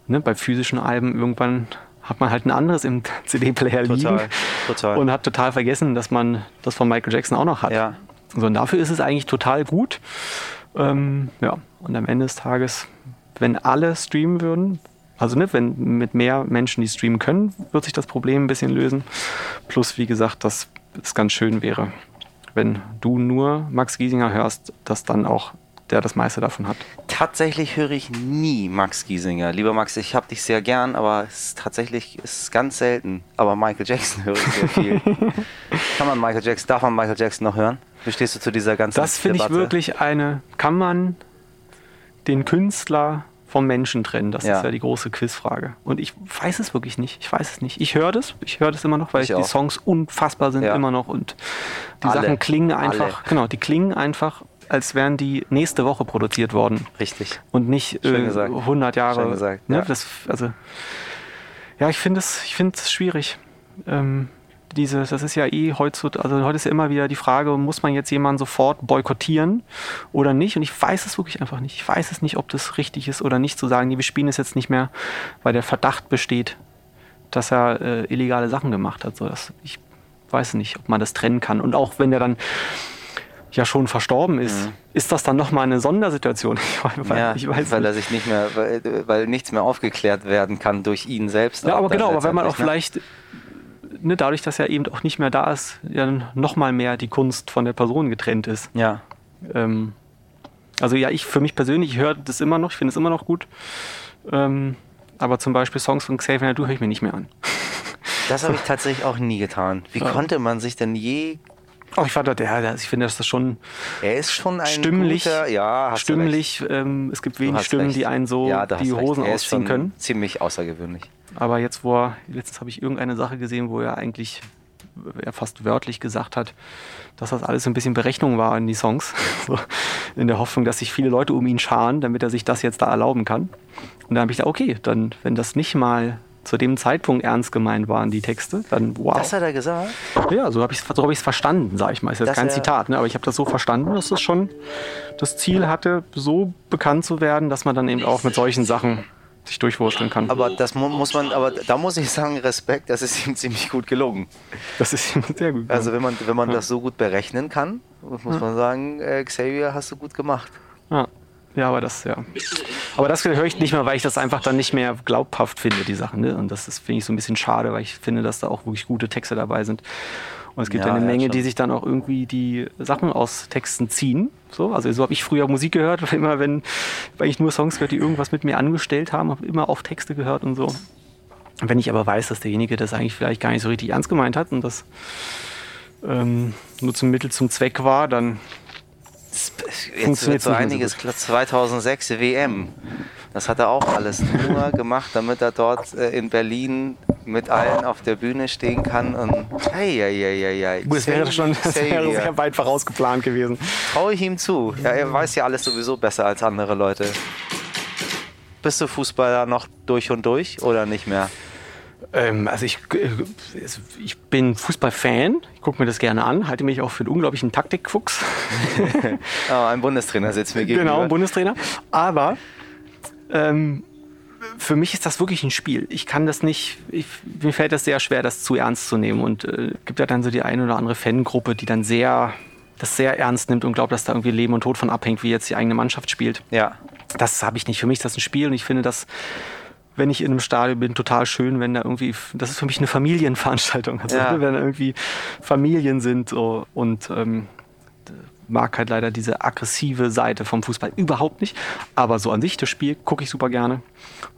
Ne, bei physischen Alben irgendwann hat man halt ein anderes im CD-Player liegen total. und hat total vergessen, dass man das von Michael Jackson auch noch hat. Ja. So, und dafür ist es eigentlich total gut. Ähm, ja, und am Ende des Tages, wenn alle streamen würden, also ne, wenn mit mehr Menschen, die streamen können, wird sich das Problem ein bisschen lösen. Plus, wie gesagt, dass es ganz schön wäre, wenn du nur Max Giesinger hörst, dass dann auch der das meiste davon hat. Tatsächlich höre ich nie Max Giesinger. Lieber Max, ich habe dich sehr gern, aber es ist tatsächlich es ist ganz selten. Aber Michael Jackson höre ich sehr viel. kann man Michael Jackson, darf man Michael Jackson noch hören? Wie stehst du zu dieser ganzen Das finde ich wirklich eine, kann man den Künstler vom Menschen trennen? Das ja. ist ja die große Quizfrage. Und ich weiß es wirklich nicht. Ich weiß es nicht. Ich höre das. Ich höre das immer noch, weil ich die auch. Songs unfassbar sind ja. immer noch und die Alle. Sachen klingen einfach. Alle. Genau, die klingen einfach als wären die nächste Woche produziert worden. Richtig. Und nicht äh, 100 Jahre. Schön gesagt, ne? ja. Das, also, ja, ich finde es schwierig. Ähm, diese, das ist ja eh heutzutage, also heute ist ja immer wieder die Frage, muss man jetzt jemanden sofort boykottieren oder nicht? Und ich weiß es wirklich einfach nicht. Ich weiß es nicht, ob das richtig ist oder nicht zu sagen, nee, wir spielen es jetzt nicht mehr, weil der Verdacht besteht, dass er äh, illegale Sachen gemacht hat. So, das, ich weiß nicht, ob man das trennen kann. Und auch wenn der dann ja schon verstorben ist, mhm. ist das dann nochmal eine Sondersituation? weil, ja, ich weiß weil nicht. er sich nicht mehr, weil, weil, nichts mehr aufgeklärt werden kann durch ihn selbst. Ja, aber genau, aber wenn man auch ne? vielleicht, ne, dadurch, dass er eben auch nicht mehr da ist, ja nochmal mehr die Kunst von der Person getrennt ist. Ja. Ähm, also ja, ich für mich persönlich, ich höre das immer noch, ich finde es immer noch gut. Ähm, aber zum Beispiel Songs von Xavier Du höre ich mir nicht mehr an. Das habe ich tatsächlich auch nie getan. Wie ja. konnte man sich denn je Oh, ich fand, der, ich finde, dass das schon. Er ist schon ein stimmlich. Guter, ja, stimmlich. Ähm, es gibt wenig Stimmen, recht. die einen so ja, die Hosen ausziehen können. Ziemlich außergewöhnlich. Aber jetzt, wo er, letztens habe ich irgendeine Sache gesehen, wo er eigentlich er fast wörtlich gesagt hat, dass das alles ein bisschen Berechnung war in die Songs. so, in der Hoffnung, dass sich viele Leute um ihn scharen, damit er sich das jetzt da erlauben kann. Und dann habe ich gedacht, okay, dann, wenn das nicht mal zu dem Zeitpunkt ernst gemeint waren, die Texte, dann wow. Das hat er gesagt? Ja, so habe ich es so hab verstanden, sage ich mal. Ist jetzt das kein Zitat, ne? aber ich habe das so verstanden, dass es schon das Ziel hatte, so bekannt zu werden, dass man dann eben auch mit solchen Sachen sich durchwursteln kann. Aber das muss man, aber da muss ich sagen, Respekt, das ist ihm ziemlich gut gelungen. Das ist ihm sehr gut gelungen. Also wenn man, wenn man ja. das so gut berechnen kann, muss ja. man sagen, äh, Xavier, hast du gut gemacht. Ja. Ja, aber das, ja. Aber das höre ich nicht mehr, weil ich das einfach dann nicht mehr glaubhaft finde, die Sachen. Ne? Und das finde ich so ein bisschen schade, weil ich finde, dass da auch wirklich gute Texte dabei sind. Und es gibt ja, eine ja, Menge, schon. die sich dann auch irgendwie die Sachen aus Texten ziehen. So, also so habe ich früher Musik gehört, immer wenn, weil ich nur Songs gehört, die irgendwas mit mir angestellt haben, habe immer auf Texte gehört und so. Wenn ich aber weiß, dass derjenige das eigentlich vielleicht gar nicht so richtig ernst gemeint hat und das ähm, nur zum Mittel zum Zweck war, dann jetzt wird so einiges, so 2006 WM. Das hat er auch alles nur gemacht, damit er dort äh, in Berlin mit allen auf der Bühne stehen kann und hey, hey, hey, hey, hey. Das wäre schon das wäre sehr weit vorausgeplant gewesen. Traue ich ihm zu. Ja, er weiß ja alles sowieso besser als andere Leute. Bist du Fußballer noch durch und durch oder nicht mehr? Ähm, also ich, äh, ich bin Fußballfan, ich gucke mir das gerne an, halte mich auch für einen unglaublichen Taktikfuchs. oh, ein Bundestrainer sitzt mir gegenüber. Genau, ein Bundestrainer. Aber ähm, für mich ist das wirklich ein Spiel. Ich kann das nicht, ich, mir fällt das sehr schwer, das zu ernst zu nehmen. Und es äh, gibt ja dann so die eine oder andere Fangruppe, die dann sehr das sehr ernst nimmt und glaubt, dass da irgendwie Leben und Tod von abhängt, wie jetzt die eigene Mannschaft spielt. Ja. Das habe ich nicht. Für mich ist das ein Spiel und ich finde das, wenn ich in einem Stadion bin, total schön, wenn da irgendwie, das ist für mich eine Familienveranstaltung. Also Ja. wenn da irgendwie Familien sind so, und ähm, mag halt leider diese aggressive Seite vom Fußball überhaupt nicht. Aber so an sich, das Spiel gucke ich super gerne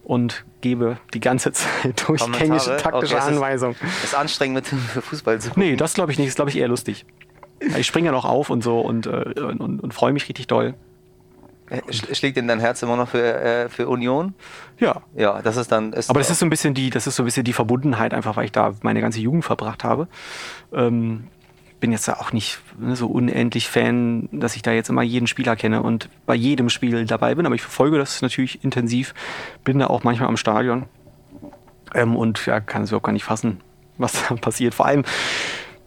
und gebe die ganze Zeit durchgängige taktische Okay, es ist- Anweisungen. Ist anstrengend mit Fußball zu Nee, das glaube ich nicht. Das glaube ich eher lustig. Ich springe ja noch auf und so und, äh, und, und, und freue mich richtig doll. Äh, sch- Schlägt denn dein Herz immer noch für, äh, für Union? Ja. Ja, das ist dann. Ist Aber das ist so ein bisschen die, das ist so ein bisschen die Verbundenheit, einfach weil ich da meine ganze Jugend verbracht habe. Ähm, bin jetzt auch nicht ne, so unendlich Fan, dass ich da jetzt immer jeden Spieler kenne und bei jedem Spiel dabei bin, aber ich verfolge das natürlich intensiv, bin da auch manchmal am Stadion ähm, und ja, kann es überhaupt gar nicht fassen, was da passiert. Vor allem,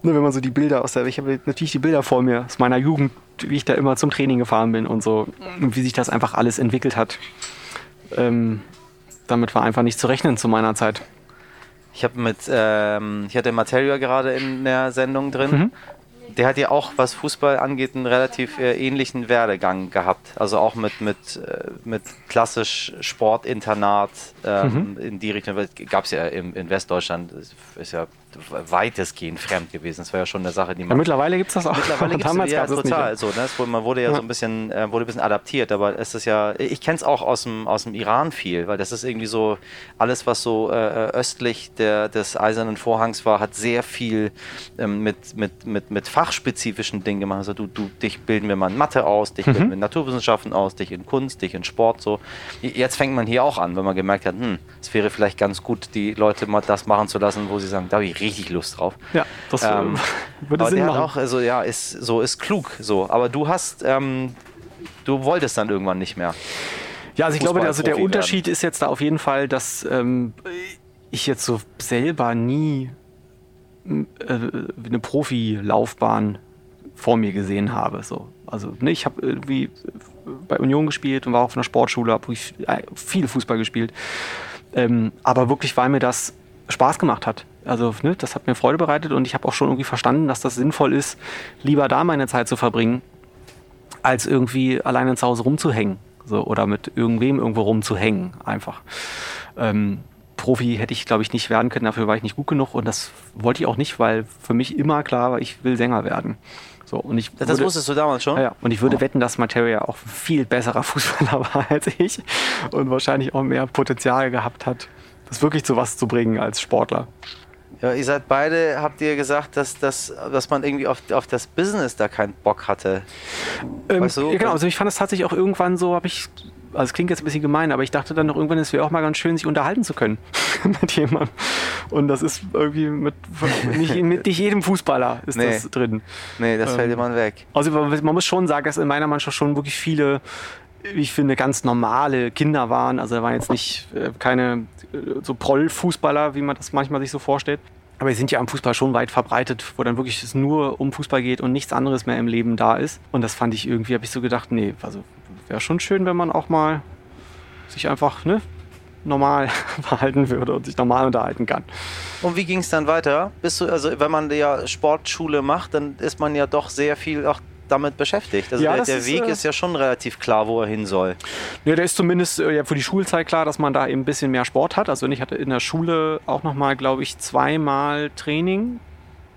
ne, wenn man so die Bilder aus der, ich habe natürlich die Bilder vor mir aus meiner Jugend, wie ich da immer zum Training gefahren bin und so, und wie sich das einfach alles entwickelt hat. Ähm, damit war einfach nicht zu rechnen zu meiner Zeit. Ich habe mit, ähm, ich hatte Materia gerade in der Sendung drin. Mhm. Der hat ja auch, was Fußball angeht, einen relativ äh, ähnlichen Werdegang gehabt. Also auch mit, mit, äh, mit klassisch Sportinternat ähm, in die Richtung. Gab es ja im, in Westdeutschland, ist ja weitestgehend fremd gewesen. Das war ja schon eine Sache, die Ja, man mittlerweile gibt es das auch. Mittlerweile gibt es ja total so. Ne? Man wurde ja, Ja. so ein bisschen, äh, wurde ein bisschen adaptiert, aber es ist ja, ich kenne es auch aus dem, aus dem Iran viel, weil das ist irgendwie so, alles was so äh, östlich der, des Eisernen Vorhangs war, hat sehr viel ähm, mit, mit, mit, mit fachspezifischen Dingen gemacht. Also du, du, dich bilden wir mal in Mathe aus, dich Mhm. bilden wir in Naturwissenschaften aus, dich in Kunst, dich in Sport so. Jetzt fängt man hier auch an, wenn man gemerkt hat, hm, es wäre vielleicht ganz gut, die Leute mal das machen zu lassen, wo sie sagen, da habe ich richtig Lust drauf. Ja, das Ähm, äh, würde aber Sinn der machen. hat auch, also ja, ist so ist klug so. Aber du hast, ähm, du wolltest dann irgendwann nicht mehr. Ja, also ich glaube, also der Unterschied ist jetzt da auf jeden Fall, dass ähm, ich jetzt so selber nie äh, eine Profilaufbahn vor mir gesehen habe. So. Also ne, ich habe irgendwie bei Union gespielt und war auf einer Sportschule, habe ich äh, viel Fußball gespielt. Ähm, aber wirklich, weil mir das Spaß gemacht hat. Also ne, das hat mir Freude bereitet und ich habe auch schon irgendwie verstanden, dass das sinnvoll ist, lieber da meine Zeit zu verbringen, als irgendwie alleine zu Hause rumzuhängen. So, oder mit irgendwem irgendwo rumzuhängen, einfach. Ähm, Profi hätte ich, glaube ich, nicht werden können, dafür war ich nicht gut genug und das wollte ich auch nicht, weil für mich immer klar war, ich will Sänger werden. So, und ich Das würde, wusstest du damals schon? ja, ja. Und ich würde wetten, dass Materia auch viel besserer Fußballer war als ich und wahrscheinlich auch mehr Potenzial gehabt hat, das wirklich zu was zu bringen als Sportler. Ja, ihr seid beide, habt ihr gesagt, dass, dass, dass man irgendwie auf, auf das Business da keinen Bock hatte. Ähm, Weißt du, ja, genau, also ich fand es tatsächlich auch irgendwann so, habe ich, also es klingt jetzt ein bisschen gemein, aber ich dachte dann noch irgendwann, es wäre auch mal ganz schön, sich unterhalten zu können mit jemandem. Und das ist irgendwie mit nicht, mit nicht jedem Fußballer ist Nee. das drin. Nee, das fällt Ähm, immer weg. Also man muss schon sagen, dass in meiner Mannschaft schon wirklich viele, ich finde, ganz normale Kinder waren. Also da waren jetzt nicht äh, keine äh, so Proll-Fußballer, wie man das manchmal sich so vorstellt. Aber wir sind ja am Fußball schon weit verbreitet, wo dann wirklich es nur um Fußball geht und nichts anderes mehr im Leben da ist. Und das fand ich irgendwie, habe ich so gedacht, nee, also wäre schon schön, wenn man auch mal sich einfach ne, normal verhalten würde und sich normal unterhalten kann. Und wie ging es dann weiter? Bist du, also wenn man ja Sportschule macht, dann ist man ja doch sehr viel auch damit beschäftigt. Also Ja, der, der ist, Weg äh, ist ja schon relativ klar, wo er hin soll. Ja, der ist zumindest äh, ja, für die Schulzeit klar, dass man da eben ein bisschen mehr Sport hat. Also ich hatte in der Schule auch nochmal, glaube ich, zweimal Training,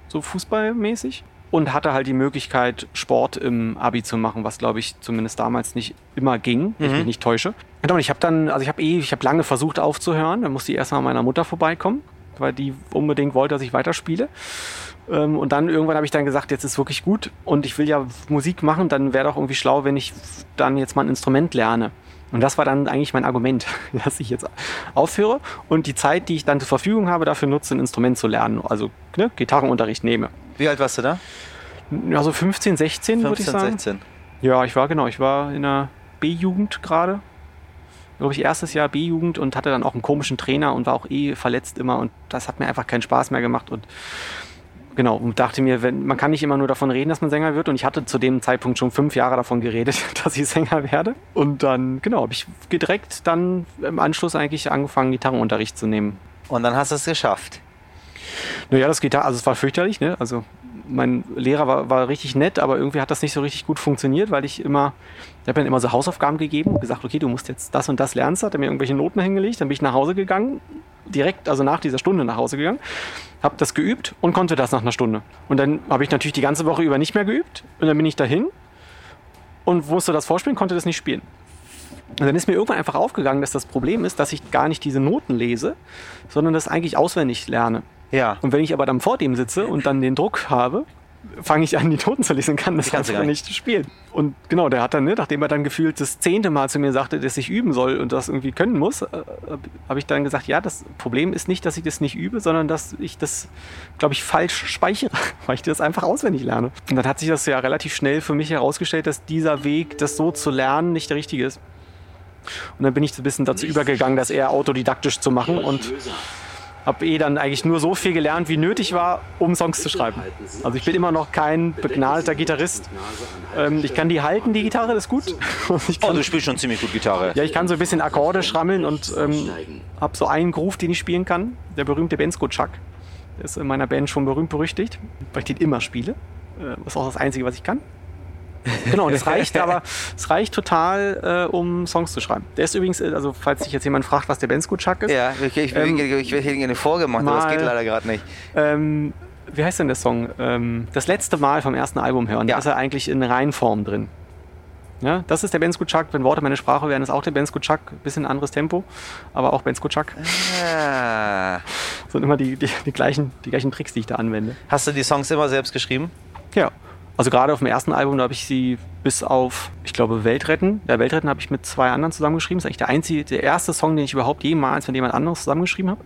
so fußballmäßig. Und hatte halt die Möglichkeit, Sport im Abi zu machen, was, glaube ich, zumindest damals nicht immer ging, wenn ich Mhm. mich nicht täusche. Genau, und ich habe dann, also ich habe eh, ich habe lange versucht aufzuhören. Dann musste ich erstmal meiner Mutter vorbeikommen, weil die unbedingt wollte, dass ich weiterspiele. Ähm, Und dann irgendwann habe ich dann gesagt, jetzt ist wirklich gut und ich will ja Musik machen, dann wäre doch irgendwie schlau, wenn ich dann jetzt mal ein Instrument lerne. Und das war dann eigentlich mein Argument, dass ich jetzt aufhöre und die Zeit, die ich dann zur Verfügung habe, dafür nutze, ein Instrument zu lernen. Also ne, Gitarrenunterricht nehme. Wie alt warst du da? Also 15, 16 würde ich 15, sagen. 16. Ja, ich war genau, ich war in der B-Jugend gerade. Glaube ich, erstes Jahr B-Jugend und hatte dann auch einen komischen Trainer und war auch eh verletzt immer und das hat mir einfach keinen Spaß mehr gemacht und genau, und dachte mir, wenn, man kann nicht immer nur davon reden, dass man Sänger wird und ich hatte zu dem Zeitpunkt schon fünf Jahre davon geredet, dass ich Sänger werde und dann, genau, habe ich direkt dann im Anschluss eigentlich angefangen, Gitarrenunterricht zu nehmen. Und dann hast du es geschafft. Naja, das Gitarre, also es war fürchterlich, ne? Also mein Lehrer war, war richtig nett, aber irgendwie hat das nicht so richtig gut funktioniert, weil ich immer, ich habe dann immer so Hausaufgaben gegeben und gesagt, okay, du musst jetzt das und das lernen, hat er mir irgendwelche Noten hingelegt, dann bin ich nach Hause gegangen, direkt, also nach dieser Stunde nach Hause gegangen, habe das geübt und konnte das nach einer Stunde. Und dann habe ich natürlich die ganze Woche über nicht mehr geübt und dann bin ich dahin und musste das vorspielen, konnte das nicht spielen. Und dann ist mir irgendwann einfach aufgegangen, dass das Problem ist, dass ich gar nicht diese Noten lese, sondern das eigentlich auswendig lerne. Ja. Und wenn ich aber dann vor dem sitze und dann den Druck habe, fange ich an, die Noten zu lesen, kann das kannst du einfach gar nicht spielen. Und genau, der hat dann, ne, nachdem er dann gefühlt das zehnte Mal zu mir sagte, dass ich üben soll und das irgendwie können muss, äh, habe ich dann gesagt, ja, das Problem ist nicht, dass ich das nicht übe, sondern dass ich das, glaube ich, falsch speichere, weil ich das einfach auswendig lerne. Und dann hat sich das ja relativ schnell für mich herausgestellt, dass dieser Weg, das so zu lernen, nicht der richtige ist. Und dann bin ich so ein bisschen dazu übergegangen, das eher autodidaktisch zu machen und habe eh dann eigentlich nur so viel gelernt, wie nötig war, um Songs zu schreiben. Also ich bin immer noch kein begnadeter Gitarrist. Ähm, ich kann die halten, die Gitarre, das ist gut. Oh, kann, du spielst schon ziemlich gut Gitarre. ja, ich kann so ein bisschen Akkorde schrammeln und ähm, habe so einen Groove, den ich spielen kann. Der berühmte Bensko Chuck. Der ist in meiner Band schon berühmt berüchtigt, weil ich den immer spiele. Äh, Das ist auch das Einzige, was ich kann. Genau, und es reicht aber, es reicht total, äh, um Songs zu schreiben. Der ist übrigens, also falls sich jetzt jemand fragt, was der Bensko Chuck ist, Ja, ich, ich, Ähm, ich, ich hätte gerne vorgemacht, aber das mal- geht leider gerade nicht. ähm, wie heißt denn der Song? Ähm, das letzte Mal vom ersten Album hören. Da Ja. ist er eigentlich in Reinform drin. Ja, das ist der Bensko Chuck. Wenn Worte meine Sprache wären, ist auch der Bensko Chuck. Bisschen anderes Tempo, aber auch Bensko Chuck. Ah. Das sind immer die, die, die, gleichen, die gleichen Tricks, die ich da anwende. Hast du die Songs immer selbst geschrieben? Ja. Also gerade auf dem ersten Album, da habe ich sie bis auf, ich glaube, Weltretten. Ja, Weltretten habe ich mit zwei anderen zusammengeschrieben. Das ist eigentlich der einzige, der erste Song, den ich überhaupt jemals mit jemand anderes zusammengeschrieben habe.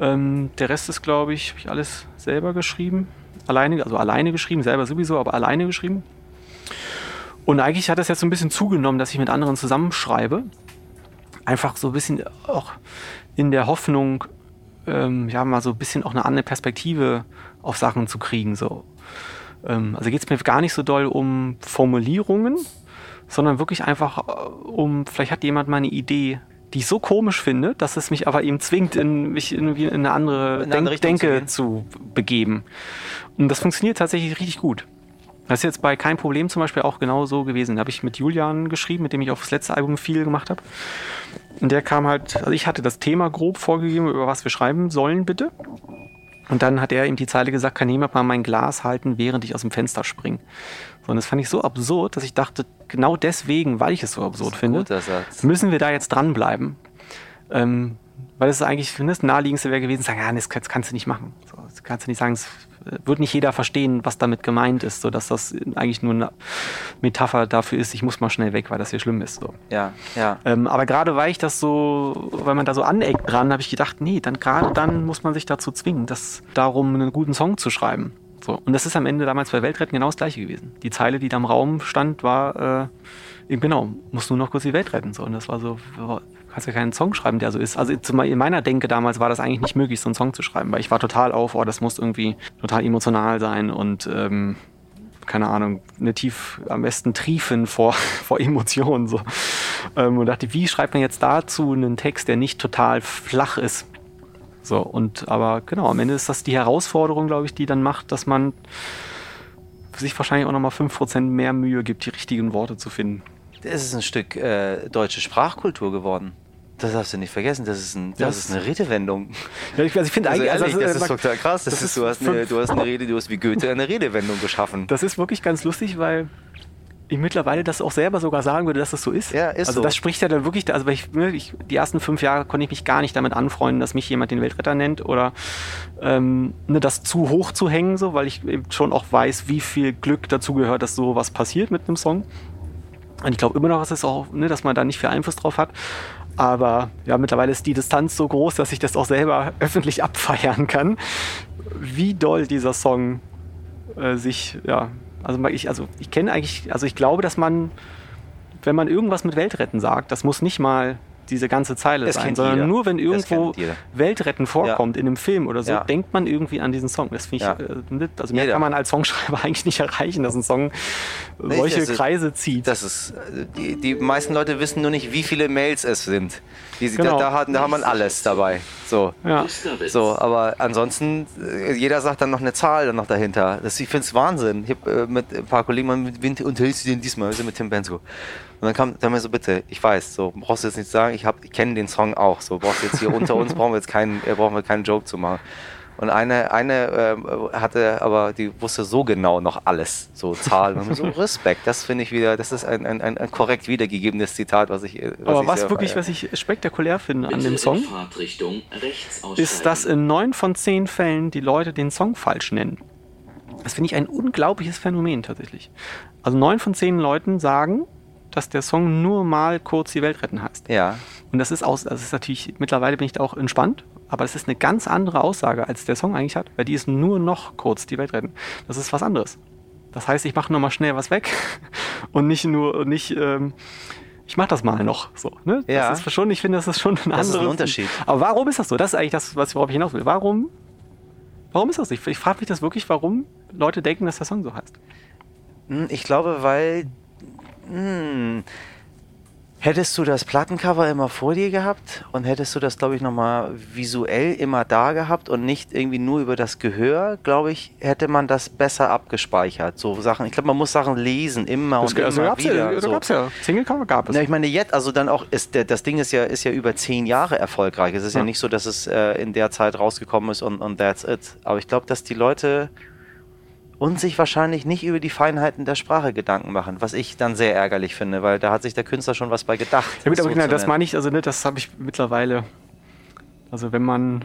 Ähm, der Rest ist, glaube ich, habe ich alles selber geschrieben. Alleine, also alleine geschrieben, selber sowieso, aber alleine geschrieben. Und eigentlich hat das jetzt so ein bisschen zugenommen, dass ich mit anderen zusammenschreibe. Einfach so ein bisschen auch in der Hoffnung, ähm, ja, mal so ein bisschen auch eine andere Perspektive auf Sachen zu kriegen. So. Ähm, also geht es mir gar nicht so doll um Formulierungen, sondern wirklich einfach äh, um, vielleicht hat jemand mal eine Idee, die ich so komisch finde, dass es mich aber eben zwingt, in, mich irgendwie in eine andere, In eine andere Denk Denke zu, begeben. Und das funktioniert tatsächlich richtig gut. Das ist jetzt bei Kein Problem zum Beispiel auch genau so gewesen. Da habe ich mit Julian geschrieben, mit dem ich auf das letzte Album viel gemacht habe. Und der kam halt, also ich hatte das Thema grob vorgegeben, über was wir schreiben sollen, bitte. Und dann hat er ihm die Zeile gesagt, kann jemand mal mein Glas halten, während ich aus dem Fenster springe. So, und das fand ich so absurd, dass ich dachte, genau deswegen, weil ich es so absurd finde, müssen wir da jetzt dranbleiben. Ähm, weil es eigentlich finde ich, das Naheliegendste wäre gewesen, zu sagen, ja, das kannst, kannst du nicht machen. So, das kannst du nicht sagen, es wird nicht jeder verstehen, was damit gemeint ist, so dass das eigentlich nur eine Metapher dafür ist, ich muss mal schnell weg, weil das hier schlimm ist. So. Ja, ja. Ähm, aber gerade weil ich das so, weil man da so aneckt dran, habe ich gedacht, nee, dann gerade dann muss man sich dazu zwingen, das darum einen guten Song zu schreiben. So. Und das ist am Ende damals bei Weltretten genau das gleiche gewesen. Die Zeile, die da im Raum stand, war äh, genau, musst nur noch kurz die Welt retten. So. Und das war so, kannst ja keinen Song schreiben, der so ist. Also in meiner Denke damals war das eigentlich nicht möglich, so einen Song zu schreiben, weil ich war total auf, oh, das muss irgendwie total emotional sein und ähm, keine Ahnung, eine tief, am besten triefen vor, vor Emotionen. So. Ähm, und dachte, wie schreibt man jetzt dazu einen Text, der nicht total flach ist? So, und aber genau, am Ende ist das die Herausforderung, glaube ich, die dann macht, dass man sich wahrscheinlich auch nochmal 5% mehr Mühe gibt, die richtigen Worte zu finden. Es ist ein Stück äh, deutsche Sprachkultur geworden. Das darfst du nicht vergessen. Das ist, ein, das Das- ist eine Redewendung. Ja, ich, also ich finde Also eigentlich, ehrlich, also, das äh, ist total krass. Das das ist, ist du, hast eine, du hast eine Rede, du hast wie Goethe eine Redewendung geschaffen. Das ist wirklich ganz lustig, weil ich mittlerweile das auch selber sogar sagen würde, dass das so ist. Ja, ist also so. das spricht ja dann wirklich, also ich, ne, ich, die ersten fünf Jahre konnte ich mich gar nicht damit anfreunden, dass mich jemand den Weltretter nennt oder ähm, ne, das zu hoch zu hängen, so, weil ich eben schon auch weiß, wie viel Glück dazu gehört, dass sowas passiert mit einem Song. Und ich glaube immer noch, dass, es auch, ne, dass man da nicht viel Einfluss drauf hat. Aber ja, mittlerweile ist die Distanz so groß, dass ich das auch selber öffentlich abfeiern kann, wie doll dieser Song äh, sich, ja, also ich, also ich kenne eigentlich, also ich glaube, dass man, wenn man irgendwas mit Weltretten sagt, das muss nicht mal diese ganze Zeile Das sein, sondern jeder. nur wenn irgendwo. Weltretten vorkommt in einem Film oder so, Ja. denkt man irgendwie an diesen Song. Das finde ich, Ja. äh, also mehr Jeder. kann man als Songschreiber eigentlich nicht erreichen, dass ein Song Nee, solche ist- Kreise zieht. Das ist, äh, die, die meisten Leute wissen nur nicht, wie viele Mails es sind. Die, sie- Genau. da, da, hat, da hat man alles dabei. So. ja. So, aber ansonsten, äh, jeder sagt dann noch eine Zahl dann noch dahinter. Das, ich finde es Wahnsinn. Ich habe äh, mit ein paar Kollegen mit Wind unterhältst du den diesmal, wir sind mit Tim Bensko. Und dann kam dann mir so, bitte, ich weiß, so brauchst du jetzt nicht sagen, ich, hab- ich kenne den Song auch. So brauchst du jetzt hier unter uns, brauchen wir jetzt keinen, äh, brauchen wir keinen Joke zu machen. Und eine, eine ähm, hatte aber, die wusste so genau noch alles, so Zahlen. Und so Respekt, das finde ich wieder, das ist ein, ein, ein, ein korrekt wiedergegebenes Zitat, was ich. äh, Was Aber ich was wirklich, feiere. was ich spektakulär finde an dem in Song, ist, dass in neun von zehn Fällen die Leute den Song falsch nennen. Das finde ich ein unglaubliches Phänomen tatsächlich. Also neun von zehn Leuten sagen, dass der Song nur mal kurz die Welt retten heißt. Ja, Und das ist aus, das ist natürlich, mittlerweile bin ich da auch entspannt, aber das ist eine ganz andere Aussage, als der Song eigentlich hat, weil die ist nur noch kurz die Welt retten. Das ist was anderes. Das heißt, ich mache nochmal schnell was weg und nicht nur, nicht, ähm, ich mache das mal noch. So, ne? Ja. Das ist schon, ich finde, das ist schon ein Das ist ein anderes- Unterschied. Aber warum ist das so? Das ist eigentlich das, was worauf ich hinaus will. Warum, warum ist das so? Ich, ich frage mich das wirklich, warum Leute denken, dass der Song so heißt. Hm, Ich glaube, weil. Hm, hättest du das Plattencover immer vor dir gehabt und hättest du das, glaube ich, nochmal visuell immer da gehabt und nicht irgendwie nur über das Gehör, glaube ich, hätte man das besser abgespeichert. So Sachen, ich glaube, man muss Sachen lesen, immer und also immer wieder. ja, so. gab's ja. Singlecover gab es. Ja, ich meine, jetzt, also dann auch, ist der, das Ding ist ja, ist ja über zehn Jahre erfolgreich. Es ist ja, Ja. nicht so, dass es äh, in der Zeit rausgekommen ist und, und that's it. Aber ich glaube, dass die Leute und sich wahrscheinlich nicht über die Feinheiten der Sprache Gedanken machen, was ich dann sehr ärgerlich finde, weil da hat sich der Künstler schon was bei gedacht. Ja gut, aber so genau, das meine ich, also ne, das habe ich mittlerweile, also wenn man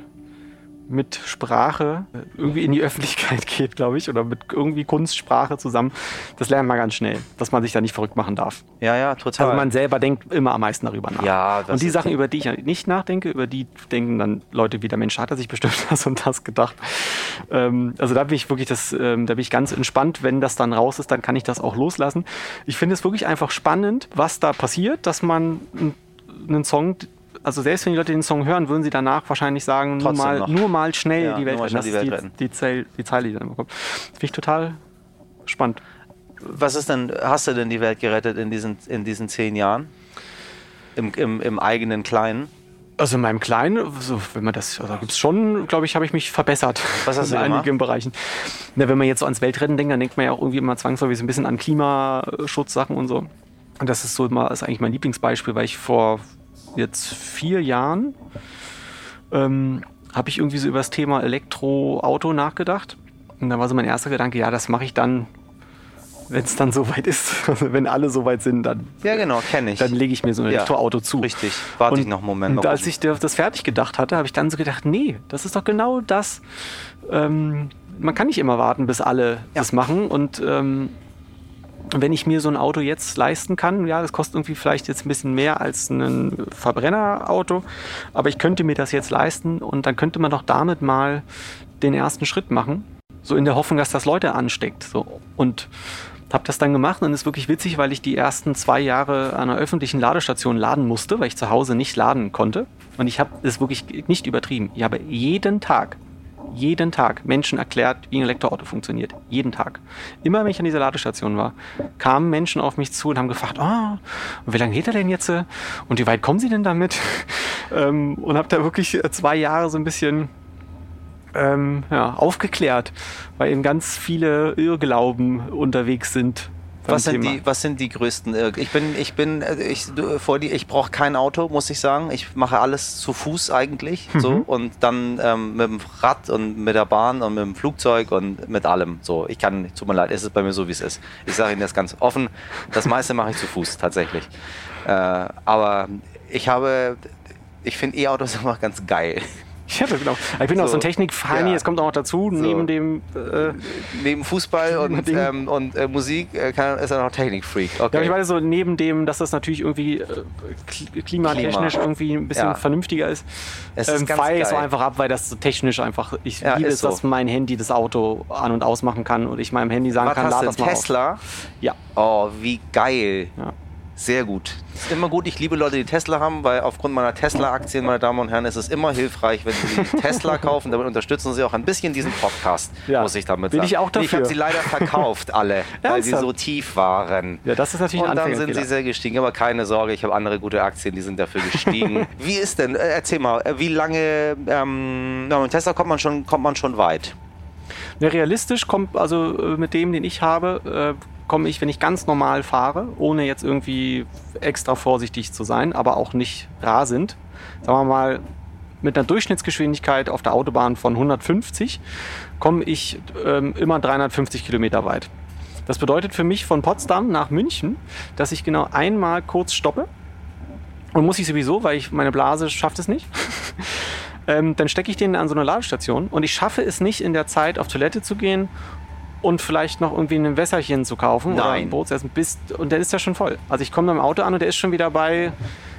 mit Sprache äh, irgendwie in die Öffentlichkeit geht, glaube ich, oder mit irgendwie Kunstsprache zusammen, das lernt man ganz schnell, dass man sich da nicht verrückt machen darf. Ja, ja, total. Also man selber denkt immer am meisten darüber nach. Ja, und die Sachen, über die ich nicht nachdenke, über die denken dann Leute wie der Mensch hat er sich bestimmt das und das gedacht. Ähm, also da bin ich wirklich das, ähm, da bin ich ganz entspannt. Wenn das dann raus ist, dann kann ich das auch loslassen. Ich finde es wirklich einfach spannend, was da passiert, dass man einen Song, also selbst wenn die Leute den Song hören, würden sie danach wahrscheinlich sagen, nur mal, noch. nur mal schnell Ja, die Welt retten. Das die Welt die, retten. die, Zeil, die Zeile, die dann immer kommt. Das finde ich total spannend. was ist denn, hast du denn die Welt gerettet in diesen, in diesen zehn Jahren? Im, im, im eigenen Kleinen? Also in meinem Kleinen, so, wenn man das, also gibt es schon, glaube ich, habe ich mich verbessert. Was hast du in gemacht? einigen Bereichen. Na, wenn man jetzt so ans Weltrennen denkt, dann denkt man ja auch irgendwie immer zwangsläufig so ein bisschen an Klimaschutzsachen und so. Und das ist so immer, ist eigentlich mein Lieblingsbeispiel, weil ich vor jetzt vier Jahren ähm, habe ich irgendwie so über das Thema Elektroauto nachgedacht. Und da war so mein erster Gedanke, ja, das mache ich dann, wenn es dann soweit ist. Also wenn alle soweit sind, dann, Ja, genau, kenne ich. dann lege ich mir so ein Ja, Elektroauto zu. Richtig, warte ich noch einen Moment. Und als ich das fertig gedacht hatte, habe ich dann so gedacht, nee, das ist doch genau das. Ähm, man kann nicht immer warten, bis alle das machen. Und ähm, wenn ich mir so ein Auto jetzt leisten kann, ja, das kostet irgendwie vielleicht jetzt ein bisschen mehr als ein Verbrennerauto, aber ich könnte mir das jetzt leisten und dann könnte man doch damit mal den ersten Schritt machen, so in der Hoffnung, dass das Leute ansteckt. So. Und habe das dann gemacht und ist wirklich witzig, weil ich die ersten zwei Jahre an einer öffentlichen Ladestation laden musste, weil ich zu Hause nicht laden konnte. Und ich habe es wirklich nicht übertrieben. Ich habe jeden Tag, jeden Tag Menschen erklärt, wie ein Elektroauto funktioniert. Jeden Tag. Immer wenn ich an dieser Ladestation war, kamen Menschen auf mich zu und haben gefragt, oh, wie lange geht er denn jetzt? Und wie weit kommen Sie denn damit? Ähm, und habe da wirklich zwei Jahre so ein bisschen ähm, ja, aufgeklärt, weil eben ganz viele Irrglauben unterwegs sind. Was sind, Thema. die, was sind die größten? Irr- Ich bin, ich bin, ich, vor die, ich brauche kein Auto, muss ich sagen. Ich mache alles zu Fuß eigentlich, so und dann ähm, mit dem Rad und mit der Bahn und mit dem Flugzeug und mit allem. So, ich kann, tut mir leid, es ist bei mir so wie es ist. Ich sage Ihnen das ganz offen. Das meiste mache ich zu Fuß tatsächlich. Äh, aber ich habe, ich finde E-Autos einfach ganz geil. Ja, genau. Ich bin auch so ein Technik-Feini, Ja. es kommt auch noch dazu, neben dem. Äh, Neben Fußball und, ähm, und äh, Musik äh, kann, ist er noch Technikfreak. Ja, Okay. aber ich meine so neben dem, dass das natürlich irgendwie äh, kli- klimatechnisch Klima. irgendwie ein bisschen Ja. vernünftiger ist, Es ist ähm, ganz fahre ich so einfach ab, weil das so technisch einfach, ich Ja, liebe es, so. dass mein Handy das Auto an- und ausmachen kann und ich meinem Handy sagen Was kann, lad das mal Tesla? auf. Ja. Oh, wie geil. Ja. Sehr gut. Ist immer gut. Ich liebe Leute, die Tesla haben, weil aufgrund meiner Tesla-Aktien, meine Damen und Herren, ist es immer hilfreich, wenn Sie Tesla kaufen. Damit unterstützen Sie auch ein bisschen diesen Podcast, Ja. muss ich damit Bin sagen. ich auch Ich habe dafür. sie leider verkauft, alle, weil sie so tief waren. ja, das ist natürlich Und dann sind sie sehr gestiegen, aber keine Sorge, ich habe andere gute Aktien, die sind dafür gestiegen. wie ist denn, äh, erzähl mal, äh, wie lange, ähm, na, mit Tesla kommt man schon, kommt man schon weit? Ja, realistisch kommt, also äh, mit dem, den ich habe, äh, komme ich, wenn ich ganz normal fahre, ohne jetzt irgendwie extra vorsichtig zu sein, aber auch nicht rasend, sagen wir mal, mit einer Durchschnittsgeschwindigkeit auf der Autobahn von 150 komme ich ähm, immer 350 Kilometer weit. Das bedeutet für mich von Potsdam nach München, dass ich genau einmal kurz stoppe. Und muss ich sowieso, weil ich meine Blase schafft es nicht. ähm, dann stecke ich den an so eine Ladestation und ich schaffe es nicht in der Zeit auf Toilette zu gehen und vielleicht noch irgendwie ein Wässerchen zu kaufen oder Nein. ein Brotsessen. Bis, und dann ist der schon voll. Also ich komme da im Auto an und der ist schon wieder bei,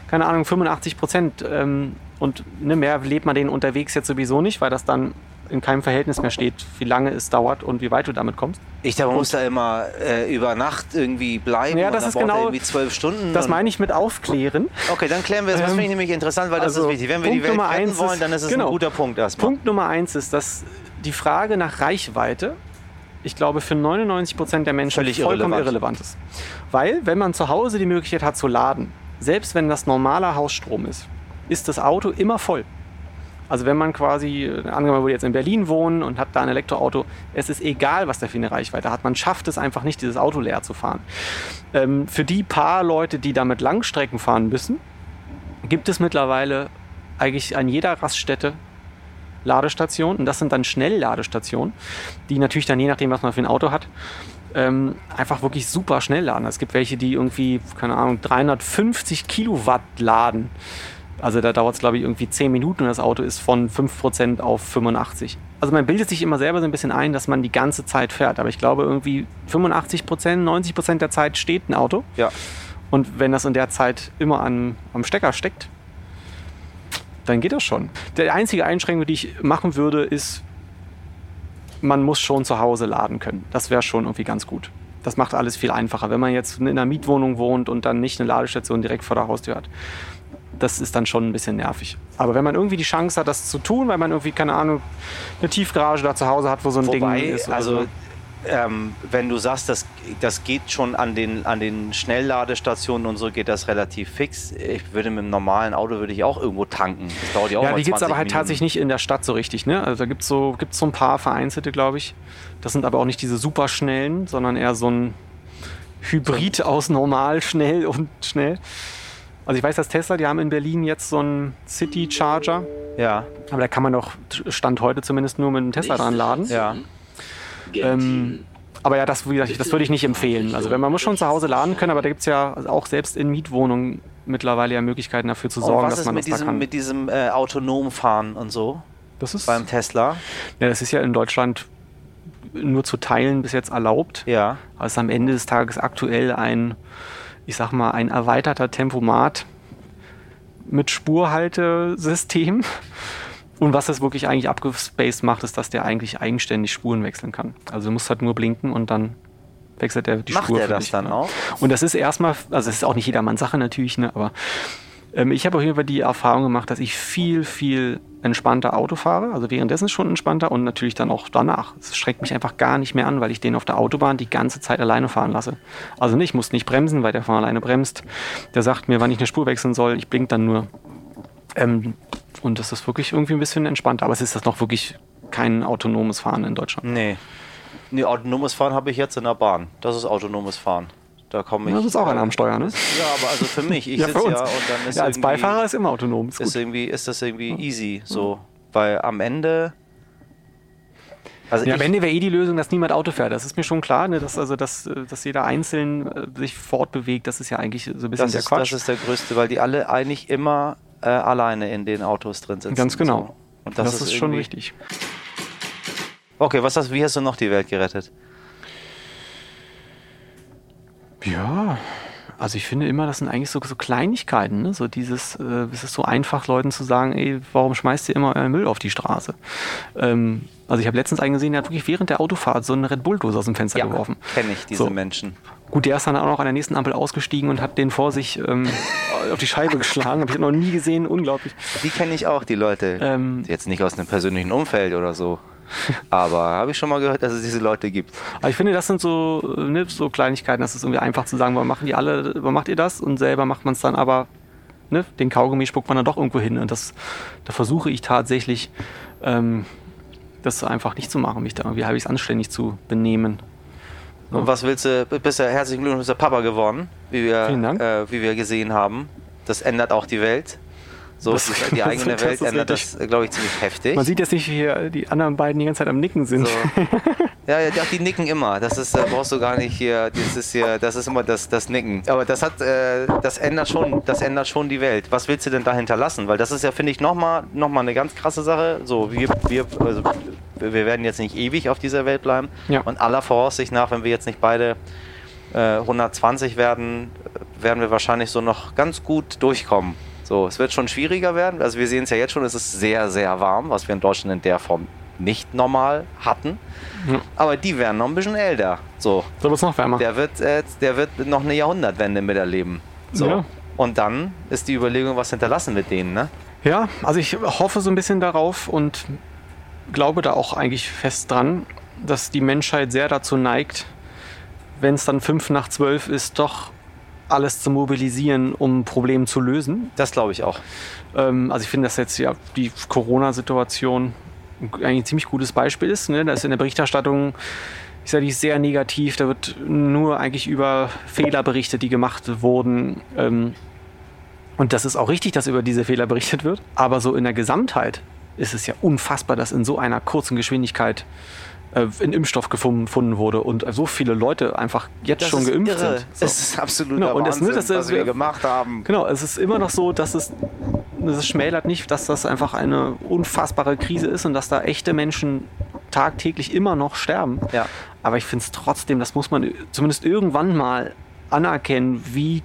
keine Ahnung, 85 Prozent. Ähm, und ne, mehr lebt man den unterwegs jetzt sowieso nicht, weil das dann in keinem Verhältnis mehr steht, wie lange es dauert und wie weit du damit kommst. Ich dachte, man muss da immer äh, über Nacht irgendwie bleiben Ja, und das ist genau- irgendwie zwölf Stunden. Das meine ich mit aufklären. Okay, dann klären wir das. Das Ähm, finde ich nämlich interessant, weil das also, ist wichtig. Wenn wir Punkt die Welt Nummer retten wollen, ist- dann ist es genau. ein guter Punkt erstmal. Punkt Nummer eins ist, dass die Frage nach Reichweite, ich glaube, für 99 Prozent der Menschen Völlig vollkommen irrelevant. irrelevant ist. Weil, wenn man zu Hause die Möglichkeit hat zu laden, selbst wenn das normaler Hausstrom ist, ist das Auto immer voll. Also wenn man quasi, angenommen, man würde jetzt in Berlin wohnen und hat da ein Elektroauto, es ist egal, was der für eine Reichweite hat. Man schafft es einfach nicht, dieses Auto leer zu fahren. Ähm, für die paar Leute, die damit Langstrecken fahren müssen, gibt es mittlerweile eigentlich an jeder Raststätte Ladestationen. Und das sind dann Schnellladestationen, die natürlich dann je nachdem, was man für ein Auto hat, ähm, einfach wirklich super schnell laden. Es gibt welche, die irgendwie, keine Ahnung, 350 Kilowatt laden. Also da dauert es, glaube ich, irgendwie 10 Minuten und das Auto ist von 5% auf 85. Also man bildet sich immer selber so ein bisschen ein, dass man die ganze Zeit fährt. Aber ich glaube, irgendwie 85%, 90% der Zeit steht ein Auto. Ja. Und wenn das in der Zeit immer an, am Stecker steckt, dann geht das schon. Die einzige Einschränkung, die ich machen würde, ist, man muss schon zu Hause laden können. Das wäre schon irgendwie ganz gut. Das macht alles viel einfacher. Wenn man jetzt in einer Mietwohnung wohnt und dann nicht eine Ladestation direkt vor der Haustür hat, das ist dann schon ein bisschen nervig. Aber wenn man irgendwie die Chance hat, das zu tun, weil man irgendwie, keine Ahnung, eine Tiefgarage da zu Hause hat, wo so ein Wobei, Ding ist. also so. Ähm, wenn du sagst, das, das geht schon an den, an den Schnellladestationen und so geht das relativ fix. Ich würde mit einem normalen Auto würde ich auch irgendwo tanken. Das dauert ja auch Ja, die gibt es 20 aber halt Minuten. tatsächlich nicht in der Stadt so richtig. Ne? Also da gibt es so, gibt's so ein paar vereinzelte, glaube ich. Das sind aber auch nicht diese super schnellen, sondern eher so ein Hybrid aus normal, schnell und schnell. Also ich weiß, dass Tesla, die haben in Berlin jetzt so einen City Charger, Ja, aber da kann man doch Stand heute zumindest nur mit einem Tesla dran laden. ja. Ähm, aber ja, das, wie gesagt, das würde ich nicht empfehlen. Also wenn man muss schon zu Hause laden können, aber da gibt es ja auch selbst in Mietwohnungen mittlerweile ja Möglichkeiten dafür zu Und sorgen, was dass ist man mit das da diesem, kann. mit diesem äh, autonom Fahren und so das ist beim Tesla? Ja, das ist ja in Deutschland nur zu Teilen bis jetzt erlaubt. Ja. Aber es ist am Ende des Tages aktuell ein, ich sag mal, ein erweiterter Tempomat mit Spurhaltesystem. Und was das wirklich eigentlich abgespaced macht, ist, dass der eigentlich eigenständig Spuren wechseln kann. Also du musst halt nur blinken und dann wechselt er die Macht Spur er für das dich, dann ja. auch? Und das ist erstmal, also es ist auch nicht jedermanns Sache natürlich, ne, aber ähm, ich habe auf jeden Fall die Erfahrung gemacht, dass ich viel, viel entspannter Auto fahre. Also währenddessen schon entspannter und natürlich dann auch danach. Es schreckt mich einfach gar nicht mehr an, weil ich den auf der Autobahn die ganze Zeit alleine fahren lasse. Also nicht, ich muss nicht bremsen, weil der von alleine bremst. Der sagt mir, wann ich eine Spur wechseln soll. Ich blink dann nur. Ähm, und das ist wirklich irgendwie ein bisschen entspannter. Aber es ist das noch wirklich kein autonomes Fahren in Deutschland. Nee. Nee, autonomes Fahren habe ich jetzt in der Bahn. Das ist autonomes Fahren. Da komme ich. Das ist auch einer äh, am Steuer, ne? Ja, aber also für mich. Ich Ja, sitze ja und dann ist Ja, als Beifahrer ist immer autonom. Ist ist irgendwie ist das irgendwie easy so, weil am Ende also Ja, am Ende wäre eh die Lösung, dass niemand Auto fährt. Das ist mir schon klar, ne? dass, also, dass, äh, dass jeder einzeln äh, sich fortbewegt. Das ist ja eigentlich so ein bisschen das der ist, Quatsch. das ist der größte, weil die alle eigentlich immer äh, alleine in den Autos drin sitzen. Ganz genau. Und Das, ist, schon irgendwie- richtig. Okay, was hast, wie hast du noch die Welt gerettet? Ja, also ich finde immer, das sind eigentlich so, so Kleinigkeiten. Ne? So dieses, äh, es ist so einfach, Leuten zu sagen, ey, warum schmeißt ihr immer euren Müll auf die Straße? Ähm, also ich habe letztens einen gesehen, der hat wirklich während der Autofahrt so eine Red Bull-Dose aus dem Fenster geworfen. kenne ich diese So. Menschen. Gut, der ist dann auch noch an der nächsten Ampel ausgestiegen und hat den vor sich ähm, auf die Scheibe geschlagen. Habe ich noch nie gesehen, unglaublich. Die kenne ich auch, die Leute. Ähm, Jetzt nicht aus einem persönlichen Umfeld oder so. Aber habe ich schon mal gehört, dass es diese Leute gibt. Aber ich finde, das sind so, ne, so Kleinigkeiten, das ist irgendwie einfach zu sagen, warum machen die alle, warum macht ihr das? Und selber macht man es dann aber, ne, den Kaugummi spuckt man dann doch irgendwo hin. Und das, da versuche ich tatsächlich, ähm, das einfach nicht zu machen, mich da irgendwie halbwegs anständig zu benehmen. Und was willst du? Bist ja herzlichen Glückwunsch, bist ja Papa geworden, wie wir, Vielen Dank. Äh, wie wir gesehen haben. Das ändert auch die Welt. So, Das- die, die eigene Welt ist ändert das, glaube ich, ziemlich heftig. Man sieht jetzt nicht, wie die anderen beiden die ganze Zeit am Nicken sind. So. Ja, ja, die nicken immer. Das ist, da brauchst du gar nicht hier. Das ist hier, das ist immer das, das Nicken. Aber das hat, äh, das ändert schon, das ändert schon die Welt. Was willst du denn da hinterlassen? Weil das ist ja, finde ich, nochmal noch mal eine ganz krasse Sache. So, wir, wir, also, wir werden jetzt nicht ewig auf dieser Welt bleiben. Ja. Und aller Voraussicht nach, wenn wir jetzt nicht beide äh, 120 werden, äh, werden wir wahrscheinlich so noch ganz gut durchkommen. So, es wird schon schwieriger werden. Also wir sehen es ja jetzt schon, es ist sehr, sehr warm, was wir in Deutschland in der Form nicht normal hatten. Ja. Aber die werden noch ein bisschen älter. So, So wird es noch wärmer. der wird, äh, der wird noch eine Jahrhundertwende miterleben. So. Ja. Und dann ist die Überlegung, was hinterlassen mit denen, ne? Ja, also ich hoffe so ein bisschen darauf und glaube da auch eigentlich fest dran, dass die Menschheit sehr dazu neigt, wenn es dann fünf nach zwölf ist, doch alles zu mobilisieren, um Probleme zu lösen. Das glaube ich auch. Ähm, also ich finde, dass jetzt ja die Corona-Situation eigentlich ein ziemlich gutes Beispiel ist. Ne? Da ist in der Berichterstattung ich sage, die ist sehr negativ. Da wird nur eigentlich über Fehler berichtet, die gemacht wurden. Ähm, und das ist auch richtig, dass über diese Fehler berichtet wird. Aber so in der Gesamtheit ist es ja unfassbar, dass in so einer kurzen Geschwindigkeit äh, ein Impfstoff gefunden wurde und so viele Leute einfach jetzt schon geimpft sind. So. Das ist absoluter Genau, und das- Wahnsinn, das ist- was wir gemacht haben. Genau, es ist immer noch so, dass es, es schmälert nicht, dass das einfach eine unfassbare Krise ist und dass da echte Menschen tagtäglich immer noch sterben. Ja. Aber ich finde es trotzdem, das muss man zumindest irgendwann mal anerkennen, wie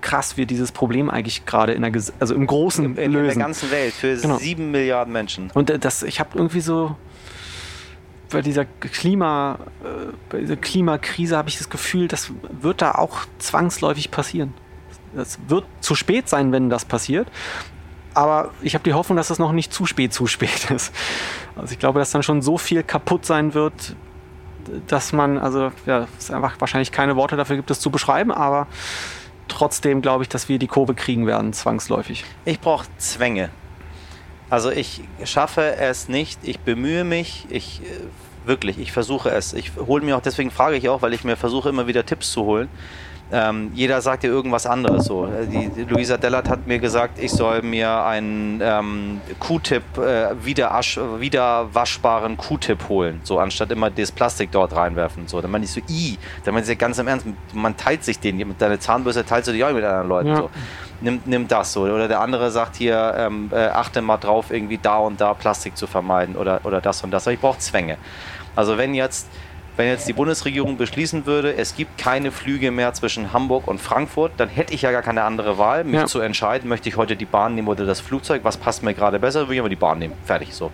krass wir dieses Problem eigentlich gerade in der, also im Großen In, in lösen. der ganzen Welt für Genau. sieben Milliarden Menschen. Und äh, das, ich habe irgendwie so bei dieser Klima, äh, bei dieser Klimakrise habe ich das Gefühl, das wird da auch zwangsläufig passieren. Es wird zu spät sein, wenn das passiert. Aber ich habe die Hoffnung, dass es noch nicht zu spät, zu spät ist. Also ich glaube, dass dann schon so viel kaputt sein wird, dass man, also ja, es einfach wahrscheinlich keine Worte dafür gibt, es zu beschreiben, aber trotzdem glaube ich, dass wir die Kurve kriegen werden, zwangsläufig. Ich brauche Zwänge. Also ich schaffe es nicht, ich bemühe mich, ich äh, wirklich, ich versuche es. Ich hole mir auch, deswegen frage ich auch, weil ich mir versuche immer wieder Tipps zu holen. Ähm, jeder sagt dir irgendwas anderes so. Äh, Die, die Luisa Dellert hat mir gesagt, ich soll mir einen ähm, Q-Tip, äh, wiederasch, wiederwaschbaren Q-Tip holen, so anstatt immer das Plastik dort reinwerfen. So, dann meine ich so, i, dann meine ich ja ganz im Ernst, man teilt sich den, mit deiner Zahnbürste teilst du dich auch mit anderen Leuten. Ja. So nimm, nimm das so. Oder der andere sagt hier, ähm, äh, achte mal drauf, irgendwie da und da Plastik zu vermeiden oder, oder das und das. Aber ich brauche Zwänge. Also wenn jetzt, wenn jetzt die Bundesregierung beschließen würde, es gibt keine Flüge mehr zwischen Hamburg und Frankfurt, dann hätte ich ja gar keine andere Wahl, mich Ja. zu entscheiden, möchte ich heute die Bahn nehmen oder das Flugzeug, was passt mir gerade besser, würde ich aber die Bahn nehmen. Fertig so.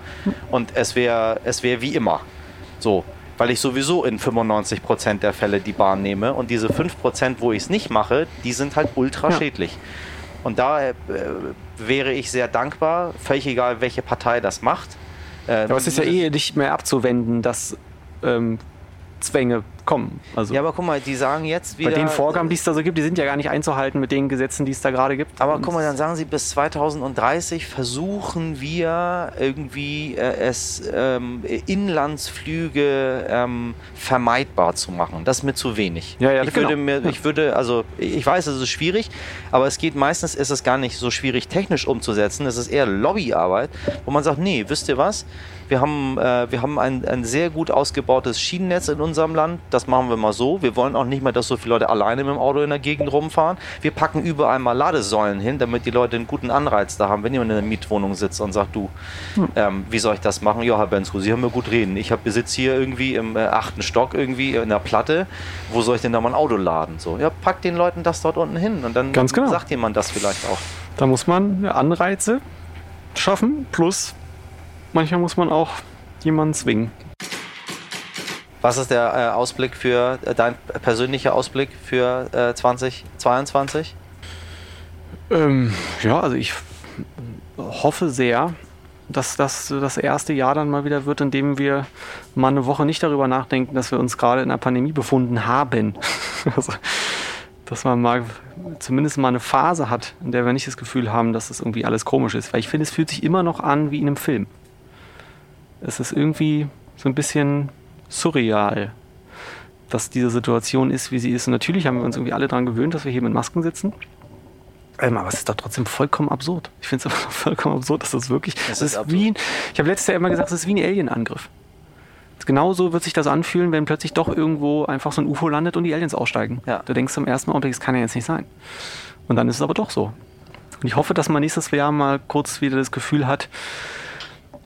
Und es wäre es wär wie immer. So. Weil ich sowieso in 95% der Fälle die Bahn nehme und diese 5%, wo ich es nicht mache, die sind halt ultra Ja. schädlich. Und da äh, wäre ich sehr dankbar, völlig egal, welche Partei das macht. Äh, Aber es ist ja eh nicht mehr abzuwenden, dass ähm, Zwänge kommen. Also Ja, aber guck mal, die sagen jetzt wieder. bei den Vorgaben, die es da so gibt, die sind ja gar nicht einzuhalten mit den Gesetzen, die es da gerade gibt. Aber guck mal, dann sagen sie, bis 2030 versuchen wir irgendwie äh, es ähm, Inlandsflüge ähm, vermeidbar zu machen. Das ist mir zu wenig. Ja, ja, ich genau. würde mir, ich würde, also ich weiß, es ist schwierig, aber es geht meistens, ist es gar nicht so schwierig technisch umzusetzen. Es ist eher Lobbyarbeit, wo man sagt, nee, wisst ihr was? Wir haben, äh, wir haben ein, ein sehr gut ausgebautes Schienennetz in unserem Land. Das machen wir mal so. Wir wollen auch nicht mehr, dass so viele Leute alleine mit dem Auto in der Gegend rumfahren. Wir packen überall mal Ladesäulen hin, damit die Leute einen guten Anreiz da haben, wenn jemand in einer Mietwohnung sitzt und sagt, du, ähm, wie soll ich das machen? Ja, Herr Bensko, Sie haben mir gut reden. Ich hab- besitze hier irgendwie im äh, achten Stock irgendwie in der Platte. Wo soll ich denn da mein Auto laden? So, ja, pack den Leuten das dort unten hin und dann genau. sagt jemand das vielleicht auch. Da muss man Anreize schaffen, plus manchmal muss man auch jemanden zwingen. Was ist der äh, Ausblick für äh, dein persönlicher Ausblick für äh, 2022? Ähm, ja, also ich hoffe sehr, dass das das erste Jahr dann mal wieder wird, in dem wir mal eine Woche nicht darüber nachdenken, dass wir uns gerade in einer Pandemie befunden haben. also, dass man mal zumindest mal eine Phase hat, in der wir nicht das Gefühl haben, dass das irgendwie alles komisch ist. Weil ich finde, es fühlt sich immer noch an wie in einem Film. Es ist irgendwie so ein bisschen surreal, dass diese Situation ist, wie sie ist. Und natürlich haben wir uns irgendwie alle daran gewöhnt, dass wir hier mit Masken sitzen. Ähm, aber es ist doch trotzdem vollkommen absurd. Ich finde es vollkommen absurd, dass das wirklich. Es Es ist ist wie ein, ich habe letztes Jahr immer gesagt, es ist wie ein Alien-Angriff. Genauso wird sich das anfühlen, wenn plötzlich doch irgendwo einfach so ein UFO landet und die Aliens aussteigen. Ja. Du denkst zum ersten Augenblick, das kann ja jetzt nicht sein. Und dann ist es aber doch so. Und ich hoffe, dass man nächstes Jahr mal kurz wieder das Gefühl hat,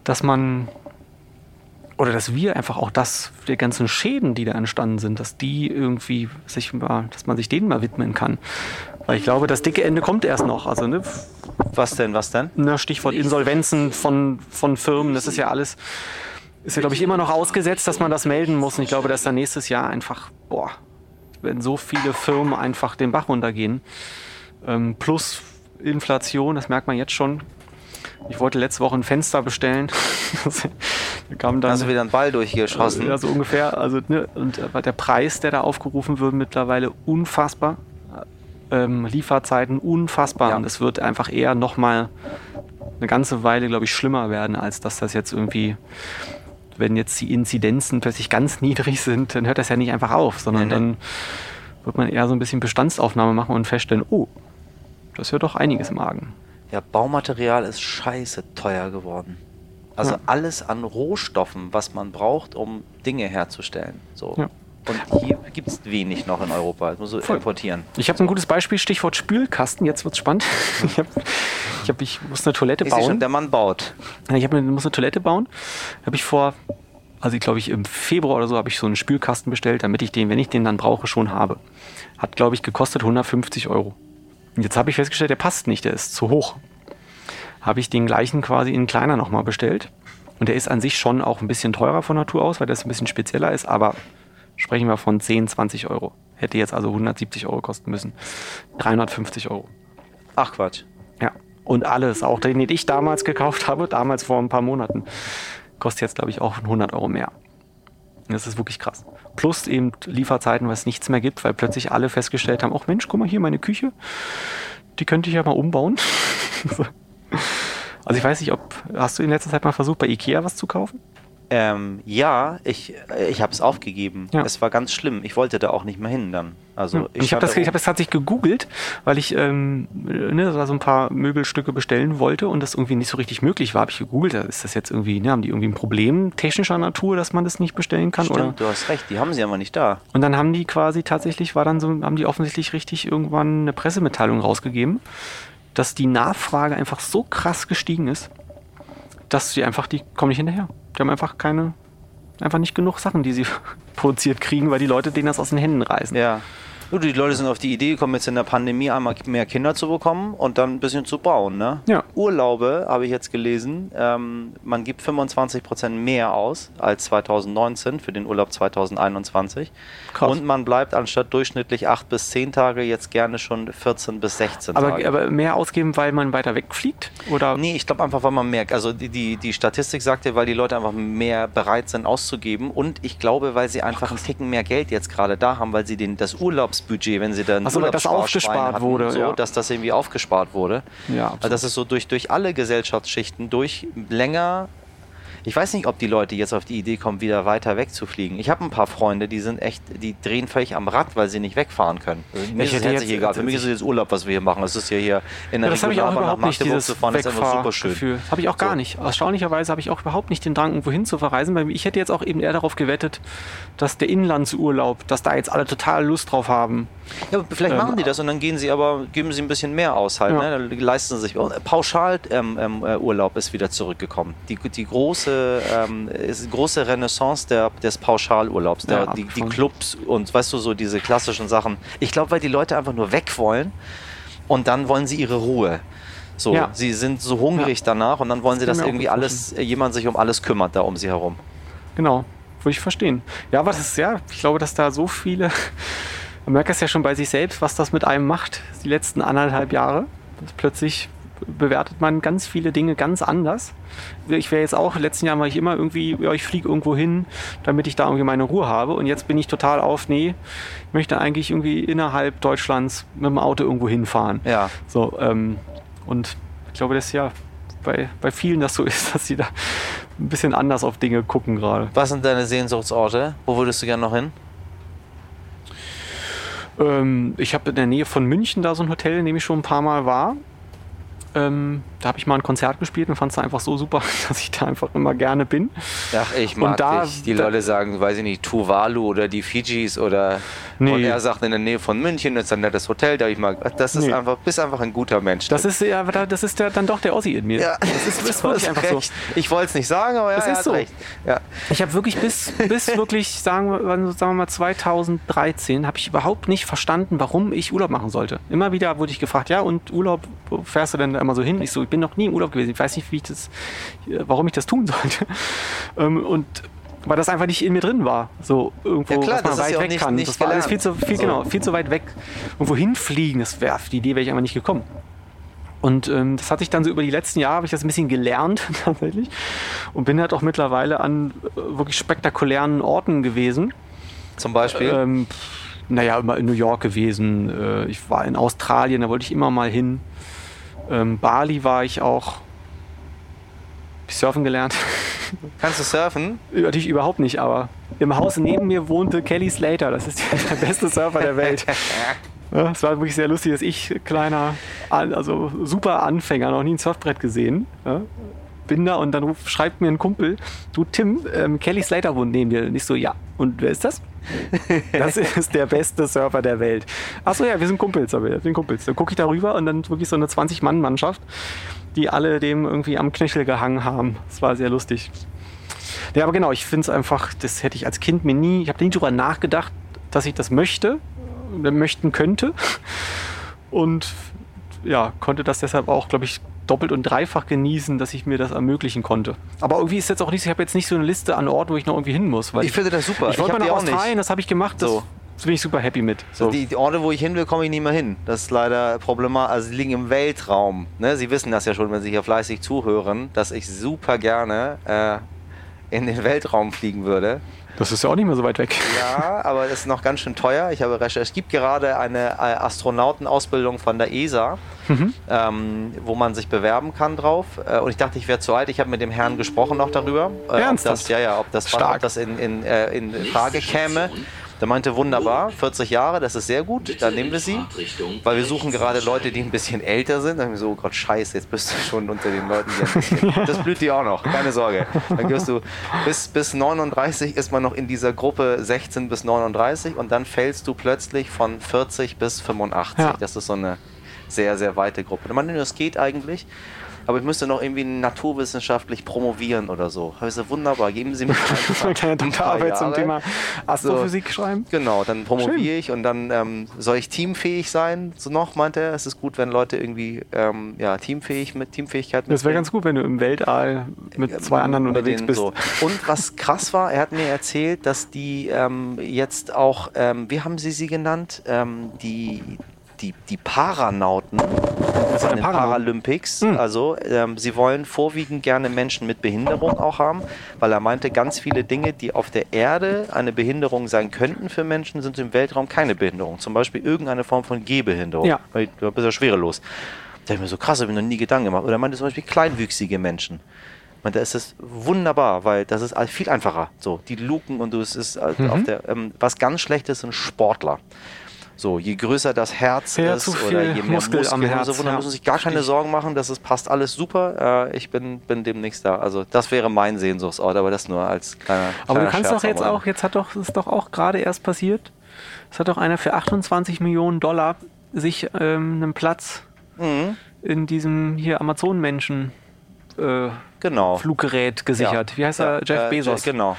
dass man oder dass wir einfach auch das, die ganzen Schäden, die da entstanden sind, dass die irgendwie sich mal, dass man sich denen mal widmen kann. Weil ich glaube, das dicke Ende kommt erst noch. Also, ne, Was denn, was denn? ne, Stichwort Insolvenzen von, von Firmen, das ist ja alles, ist ja, glaube ich, immer noch ausgesetzt, dass man das melden muss. Und ich glaube, dass dann nächstes Jahr einfach, boah, wenn so viele Firmen einfach den Bach runtergehen. Ähm, plus Inflation, das merkt man jetzt schon. Ich wollte letzte Woche ein Fenster bestellen. da kam dann, du wieder einen Ball durchgeschossen? ja, so ungefähr. Also, ne, und äh, der Preis, der da aufgerufen wird, mittlerweile unfassbar. Ähm, Lieferzeiten unfassbar. Ja. Und es wird einfach eher nochmal eine ganze Weile, glaube ich, schlimmer werden, als dass das jetzt irgendwie, wenn jetzt die Inzidenzen plötzlich ganz niedrig sind, dann hört das ja nicht einfach auf, sondern nee. dann wird man eher so ein bisschen Bestandsaufnahme machen und feststellen, oh, das ja doch einiges im Argen. Ja, Baumaterial ist scheiße teuer geworden. Also Ja. alles an Rohstoffen, was man braucht, um Dinge herzustellen. So. Ja. Und hier gibt es wenig noch in Europa. Das muss so importieren. Ich habe ein gutes Beispiel, Stichwort Spülkasten. Jetzt wird's spannend. Ich, hab, ich, hab, ich muss eine Toilette sehe schon, bauen. der Mann baut. Ich hab, muss eine Toilette bauen. Habe ich vor, also ich glaube ich im Februar oder so, habe ich so einen Spülkasten bestellt, damit ich den, wenn ich den dann brauche, schon habe. Hat glaube ich gekostet 150 Euro. Und jetzt habe ich festgestellt, der passt nicht, der ist zu hoch. Habe ich den gleichen quasi in kleiner nochmal bestellt. Und der ist an sich schon auch ein bisschen teurer von Natur aus, weil das ein bisschen spezieller ist, aber sprechen wir von 10, 20 Euro. Hätte jetzt also 170 Euro kosten müssen. 350 Euro. Ach Quatsch. Ja. Und alles, auch den, den ich damals gekauft habe, damals vor ein paar Monaten, kostet jetzt, glaube ich, auch 100 Euro mehr. Das ist wirklich krass. Plus eben Lieferzeiten, was es nichts mehr gibt, weil plötzlich alle festgestellt haben, ach Mensch, guck mal hier, meine Küche, die könnte ich ja mal umbauen. So. also ich weiß nicht, ob, hast du in letzter Zeit mal versucht, bei Ikea was zu kaufen? Ähm, ja, ich, ich habe es aufgegeben. Ja. Es war ganz schlimm. Ich wollte da auch nicht mehr hin dann. Also Ja. Ich, habe das, ich hab das tatsächlich gegoogelt, weil ich ähm, ne, so ein paar Möbelstücke bestellen wollte und das irgendwie nicht so richtig möglich war. Habe ich gegoogelt, ist das jetzt irgendwie, ne, haben die irgendwie ein Problem technischer Natur, dass man das nicht bestellen kann? Stimmt, Oder? du hast recht. Die haben sie aber nicht da. Und dann haben die quasi tatsächlich, war dann so, haben die offensichtlich richtig irgendwann eine Pressemitteilung rausgegeben, dass die Nachfrage einfach so krass gestiegen ist, dass sie einfach, die kommen nicht hinterher. Die haben einfach keine, einfach nicht genug Sachen, die sie produziert kriegen, weil die Leute denen das aus den Händen reißen. Ja. Die Leute sind auf die Idee gekommen, jetzt in der Pandemie einmal mehr Kinder zu bekommen und dann ein bisschen zu bauen. Ne? Ja. Urlaube, habe ich jetzt gelesen, ähm, man gibt 25% mehr aus als 2019 für den Urlaub 2021. Krass. Und man bleibt anstatt durchschnittlich 8 bis 10 Tage jetzt gerne schon 14 bis 16 Aber, Tage. aber mehr ausgeben, weil man weiter wegfliegt? Oder? Nee, ich glaube einfach, weil man merkt, also die, die, die Statistik sagte, weil die Leute einfach mehr bereit sind auszugeben und ich glaube, weil sie einfach einen Ticken mehr Geld jetzt gerade da haben, weil sie den, das Urlaubsbudget, wenn sie dann Ach so, weil das aufgespart wurde, so, ja. dass das irgendwie aufgespart wurde. Ja, Also das ist so durch, durch alle Gesellschaftsschichten durch länger. Ich weiß nicht, ob die Leute jetzt auf die Idee kommen, wieder weiter wegzufliegen. Ich habe ein paar Freunde, die sind echt, die drehen völlig am Rad, weil sie nicht wegfahren können. Also mir Ich ist es herzlich egal. Für mich ist es jetzt Urlaub, was wir hier machen. Es ist ja hier in der Ja, auch Regionalbahn nach Magdeburg zu fahren. Ist einfach super schön. Habe ich auch gar So. nicht. Erstaunlicherweise habe ich auch überhaupt nicht den Drang, irgendwo hin zu verreisen, weil ich hätte jetzt auch eben eher darauf gewettet, dass der Inlandsurlaub, dass da jetzt alle total Lust drauf haben. Ja, aber vielleicht Ähm, machen die das und dann gehen sie aber, geben sie ein bisschen mehr aus halt. Ja. Ne? Dann leisten sie sich. Pauschal ähm, ähm, äh, Urlaub ist wieder zurückgekommen. Die, die große, ähm, ist große Renaissance der, des Pauschalurlaubs, der, Ja, die, die. Clubs und weißt du, so diese klassischen Sachen. Ich glaube, weil die Leute einfach nur weg wollen und dann wollen sie ihre Ruhe. So, Ja. sie sind so hungrig danach und dann wollen sie, dass irgendwie alles, äh, jemand sich um alles kümmert da um sie herum. Genau, würde ich verstehen. Ja, aber das ist ja, ich glaube, dass da so viele, man merkt es ja schon bei sich selbst, was das mit einem macht, die letzten anderthalb Jahre. Das plötzlich bewertet man ganz viele Dinge ganz anders. Ich wäre jetzt auch, letzten Jahr war ich immer irgendwie, ja, ich fliege irgendwo hin, damit ich da irgendwie meine Ruhe habe. Und jetzt bin ich total auf, nee, ich möchte eigentlich irgendwie innerhalb Deutschlands mit dem Auto irgendwo hinfahren. Ja. So, ähm, und ich glaube, das ist ja bei, bei vielen das so ist, dass sie da ein bisschen anders auf Dinge gucken gerade. Was sind deine Sehnsuchtsorte? Wo würdest du gerne noch hin? Ähm, ich habe in der Nähe von München da so ein Hotel, in dem ich schon ein paar Mal war. Ähm, da habe ich mal ein Konzert gespielt und fand es einfach so super, dass ich da einfach immer gerne bin. Ach, ich mag Und da- dich. Die da- Leute sagen, weiß ich nicht, Tuvalu oder die Fidschis oder Nee. und er sagt in der Nähe von München ist ein nettes Hotel, da ich mag. Das ist Nee. einfach, bist einfach ein guter Mensch. Das ist ja, das ist ja dann doch der Ossi in mir. ja, Das ist, ist wirklich einfach so. recht. Ich wollte es nicht sagen, aber ja, Das er ist hat so. recht. Ja. Ich habe wirklich bis, bis wirklich, sagen wir, sagen wir mal 2013, habe ich überhaupt nicht verstanden, warum ich Urlaub machen sollte. Immer wieder wurde ich gefragt, ja, und Urlaub, wo fährst du denn da immer so hin? Ich so, ich bin noch nie im Urlaub gewesen. Ich weiß nicht, wie ich das, äh, warum ich das tun sollte. Ähm, Und weil das einfach nicht in mir drin war. So irgendwo, Ja, klar, was man weit weg nicht- kann. nicht das war alles viel zu, viel, So. genau, viel zu weit weg. Irgendwo hinfliegen, das wäre, auf die Idee wäre ich einfach nicht gekommen. Und ähm, das hatte ich dann so über die letzten Jahre, habe ich das ein bisschen gelernt tatsächlich. Und bin halt auch mittlerweile an äh, wirklich spektakulären Orten gewesen. Zum Beispiel. Ähm, naja, immer in New York gewesen. Äh, ich war in Australien, da wollte ich immer mal hin. Ähm, Bali war ich auch. Ich surfen gelernt. Kannst du surfen? Natürlich überhaupt nicht, aber im Haus neben mir wohnte Kelly Slater. Das ist der, beste Surfer der Welt. Es war wirklich sehr lustig, dass ich kleiner, also super Anfänger, noch nie ein Surfbrett gesehen. Bin da und dann ruft, schreibt mir ein Kumpel, du Tim, ähm, Kelly Slater wohnt neben dir. Und ich so, ja. Und wer ist das? Das ist der beste Surfer der Welt. Achso, ja, wir sind Kumpels, aber wir sind Kumpels. Dann gucke ich da rüber und dann wirklich so eine 20-Mann-Mannschaft, die alle dem irgendwie am Knöchel gehangen haben. Das war sehr lustig. Ja, aber genau, ich finde es einfach, das hätte ich als Kind mir nie, ich habe nie darüber nachgedacht, dass ich das möchte, äh, möchten könnte. Und ja, konnte das deshalb auch, glaube ich, doppelt und dreifach genießen, dass ich mir das ermöglichen konnte. Aber irgendwie ist jetzt auch nicht, ich habe jetzt nicht so eine Liste an Orten, wo ich noch irgendwie hin muss. Ich finde das super. ich wollte mal nach. Australien, das habe ich gemacht, das, So. das bin ich super happy mit. So. Die, die Orte, wo ich hin will, komme ich nicht mehr hin. Das ist leider problematisch. Also sie liegen im Weltraum. Ne? Sie wissen das ja schon, wenn Sie hier fleißig zuhören, dass ich super gerne äh, in den Weltraum fliegen würde. Das ist ja auch nicht mehr so weit weg. Ja, aber das ist noch ganz schön teuer. Ich habe recherchiert. Es gibt gerade eine äh, Astronautenausbildung von der ESA, Mhm. ähm, wo man sich bewerben kann drauf. Äh, und ich dachte, ich wäre zu alt. Ich habe mit dem Herrn gesprochen noch darüber. Äh, ob Ernsthaft? das, ja, ja, ob das, Stark. ob das in, in, in Frage käme. Der meinte, wunderbar, 40 Jahre, das ist sehr gut, dann nehmen wir sie. Weil wir suchen gerade Leute, die ein bisschen älter sind. Dann haben wir so, oh Gott, scheiße, jetzt bist du schon unter den Leuten. Die das blüht dir auch noch, keine Sorge. Dann gehörst du, bis, bis 39 ist man noch in dieser Gruppe 16 bis 39 und dann fällst du plötzlich von 40 bis 85. Ja. Das ist so eine sehr, sehr weite Gruppe. Man, das geht eigentlich. Aber ich müsste noch irgendwie naturwissenschaftlich promovieren oder so. Habe ich so, wunderbar, geben Sie mir Eine kleine Doktorarbeit zum. Thema Astrophysik schreiben. Genau, dann promoviere ich und dann ähm, soll ich teamfähig sein. So noch meinte er, es ist gut, wenn Leute irgendwie ähm, ja, teamfähig mit Teamfähigkeit Das wäre ganz gut, wenn du im Weltall mit zwei anderen Mit unterwegs bist. so. Und was krass war, er hat mir erzählt, dass die ähm, jetzt auch, ähm, wie haben sie sie genannt? Ähm, die, die, die Paranauten von den? Paralympics. Hm. Also ähm, sie wollen vorwiegend gerne Menschen mit Behinderung auch haben, weil er meinte, ganz viele Dinge, die auf der Erde eine Behinderung sein könnten für Menschen, sind im Weltraum keine Behinderung. Zum Beispiel irgendeine Form von Gehbehinderung. Ja. Weil du bist ja schwerelos. Da habe ich mir so krass, habe ich mir noch nie Gedanken gemacht. Oder er meinte zum Beispiel kleinwüchsige Menschen. Da ist es wunderbar, weil das ist viel einfacher. So, die Luken und du, es ist halt Mhm. auf der, ähm, was ganz schlecht ist, sind Sportler. So, je größer das Herz Ja, ist oder je mehr Muskel Muskeln am Herz, so, da ja. muss man sich gar keine Sorgen machen, dass es passt alles super. Äh, ich bin, bin demnächst da. Also das wäre mein Sehnsuchtsort, aber das nur als kleiner Aber du kannst Scherz doch jetzt auch, jetzt hat doch, das ist doch auch gerade erst passiert. Es hat doch einer für 28 Millionen Dollar sich ähm, einen Platz Mhm, in diesem hier Amazon-Menschen äh, genau. Fluggerät gesichert. Wie heißt er? Ja, Jeff äh, Bezos. Genau.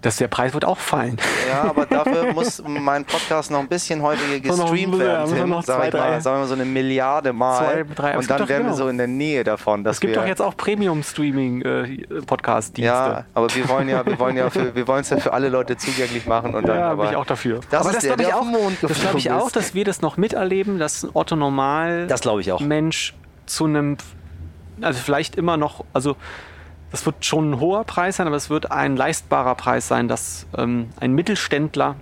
Das, der Preis wird auch fallen. Ja, aber dafür muss mein Podcast noch ein bisschen häufiger noch- gestreamt ja- werden. Tim. noch Sag zwei, ich mal, drei- sagen wir mal so eine Milliarde Mal. Zwei, drei- und dann wären wir genau. so in der Nähe davon. Dass Es gibt wir, doch jetzt auch Premium-Streaming-Podcast-Dienste. Ja, aber wir wollen ja, wir wollen ja, für, wir wollen es ja für alle Leute zugänglich machen und dann. Ja, aber bin ich auch dafür. Das Aber ist das der, glaube ich auch, Mond das glaube ich auch, dass wir das noch miterleben, dass ein Otto Normal Das. Mensch zu einem, also vielleicht immer noch, also das wird schon ein hoher Preis sein, aber es wird ein leistbarer Preis sein, dass ähm, ein Mittelständler,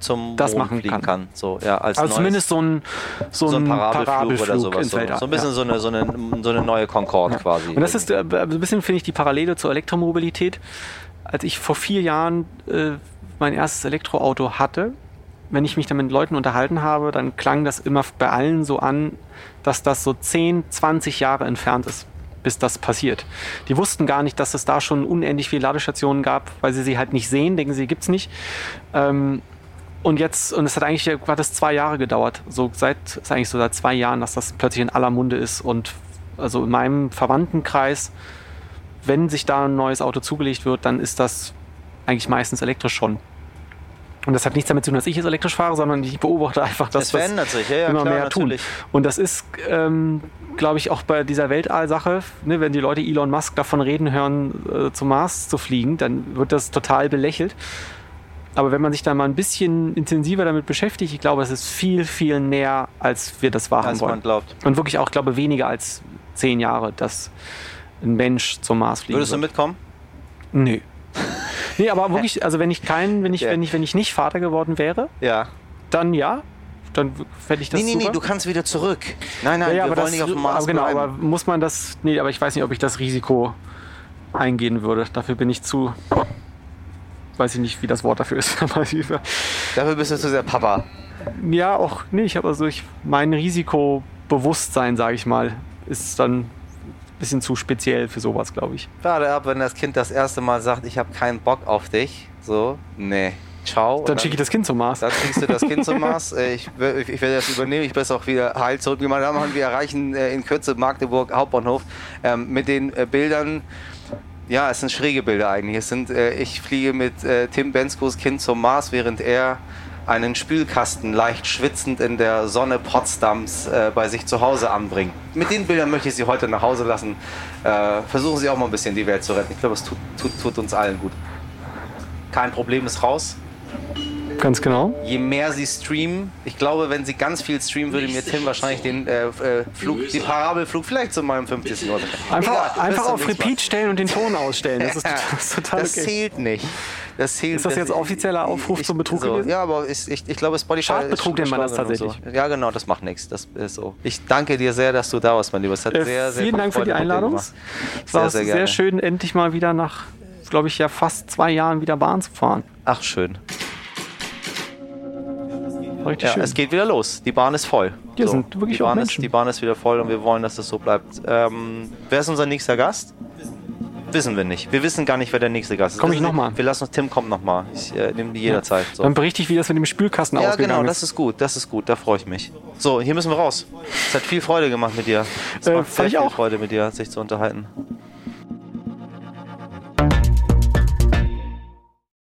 zum das Mond machen kann. kann. So, ja, als also neues- zumindest so ein, so so ein Parabelflug, Parabelflug, oder sowas. So, so ein bisschen ja. so, eine, so, eine, so eine neue Concorde quasi. Und das ist äh, so ein bisschen, finde ich, die Parallele zur Elektromobilität. Als ich vor vier Jahren äh, mein erstes Elektroauto hatte, wenn ich mich dann mit Leuten unterhalten habe, dann klang das immer bei allen so an, dass das so 10, 20 Jahre entfernt ist, bis das passiert. Die wussten gar nicht, dass es da schon unendlich viele Ladestationen gab, weil sie sie halt nicht sehen, denken sie, gibt's nicht. Ähm, und jetzt, und es hat eigentlich, hat das zwei Jahre gedauert. So seit, ist eigentlich so seit zwei Jahren, dass das plötzlich in aller Munde ist. Und also in meinem Verwandtenkreis, wenn sich da ein neues Auto zugelegt wird, dann ist das eigentlich meistens elektrisch schon. Und das hat nichts damit zu tun, dass ich jetzt elektrisch fahre, sondern ich beobachte einfach, dass es verändert sich, ja, ja immer klar, mehr natürlich. tun. Und das ist, ähm, glaube ich, auch bei dieser Weltall-Sache, ne, wenn die Leute Elon Musk davon reden hören, äh, zum Mars zu fliegen, dann wird das total belächelt. Aber wenn man sich da mal ein bisschen intensiver damit beschäftigt, ich glaube, es ist viel, viel näher, als wir das wahrhaben Als man wollen. glaubt. Und wirklich auch, glaube weniger als zehn Jahre, dass ein Mensch zum Mars fliegen Würdest du wird. mitkommen? Nö. Nee, aber wirklich, also wenn ich kein, wenn ich, Ja. wenn ich, wenn ich nicht Vater geworden wäre, Ja. dann ja, dann fände ich das Nee, nee, super. nee, du kannst wieder zurück. Nein, nein, ja, wir aber wollen das, nicht auf dem Mars aber genau, bleiben. aber muss man das, nee, aber ich weiß nicht, ob ich das Risiko eingehen würde. Dafür bin ich zu, weiß ich nicht, wie das Wort dafür ist. Dafür bist du zu sehr Papa. ja, auch nicht, aber so ich, mein Risikobewusstsein, sage ich mal, ist dann ein bisschen zu speziell für sowas, glaube ich. Warte ab, wenn das Kind das erste Mal sagt, ich habe keinen Bock auf dich. So, nee, ciao. Dann schicke ich das Kind zum Mars. Dann kriegst du das Kind zum Mars. Ich, wer- ich werde das übernehmen. Ich jetzt auch wieder heil zurück. Meine Damen und Herren, wir erreichen äh, in Kürze Magdeburg Hauptbahnhof ähm, mit den äh, Bildern. Ja, es sind schräge Bilder eigentlich. Es sind, äh, ich fliege mit äh, Tim Benskos Kind zum Mars, während er einen Spülkasten leicht schwitzend in der Sonne Potsdams äh, bei sich zu Hause anbringt. Mit den Bildern möchte ich Sie heute nach Hause lassen. Äh, versuchen Sie auch mal ein bisschen die Welt zu retten. Ich glaube, es tut, tut, tut uns allen gut. Kein Problem ist raus Ganz genau. je mehr sie streamen, ich glaube, wenn sie ganz viel streamen, würde mir Tim wahrscheinlich den äh, äh, Flug, den Parabelflug vielleicht zu meinem 50. Egal, Einfach, bis einfach auf. Repeat stellen und den Ton ausstellen. Das ist, das ist total Das okay. zählt nicht. Das zählt, Ist das jetzt offizieller Aufruf zum Betrug gewesen? Ja, aber ich, ich, ich glaube, Spotify ist nennt man das tatsächlich. So. Ja, genau, das macht nichts. Das ist so. Ich danke dir sehr, dass du da warst, mein Lieber. Es hat Äh, sehr, sehr vielen viel Dank für die Einladung. Es war Sehr, sehr sehr, schön, endlich mal wieder nach, glaube ich, ja fast zwei Jahren wieder Bahn zu fahren. Ach, schön. Richtig Ja, schön. es geht wieder los. Die Bahn ist voll. Hier sind wirklich die auch Bahn, ist, Menschen. die Bahn ist wieder voll und wir wollen, dass das so bleibt. Ähm, wer ist unser nächster Gast? Wissen wir nicht. Wir wissen gar nicht, wer der nächste Gast ist. Komm ich Wissen Sie- noch mal. Wir lassen uns, Tim kommt nochmal. Ich äh, nehme die jederzeit. So. Dann berichte ich, wie das mit dem Spülkasten Ja, ausgegangen genau, das ist. ist gut, das ist gut, da freue ich mich. So, hier müssen wir raus. Es hat viel Freude gemacht mit dir. Es Äh, macht sehr viel auch. Freude mit dir, sich zu unterhalten.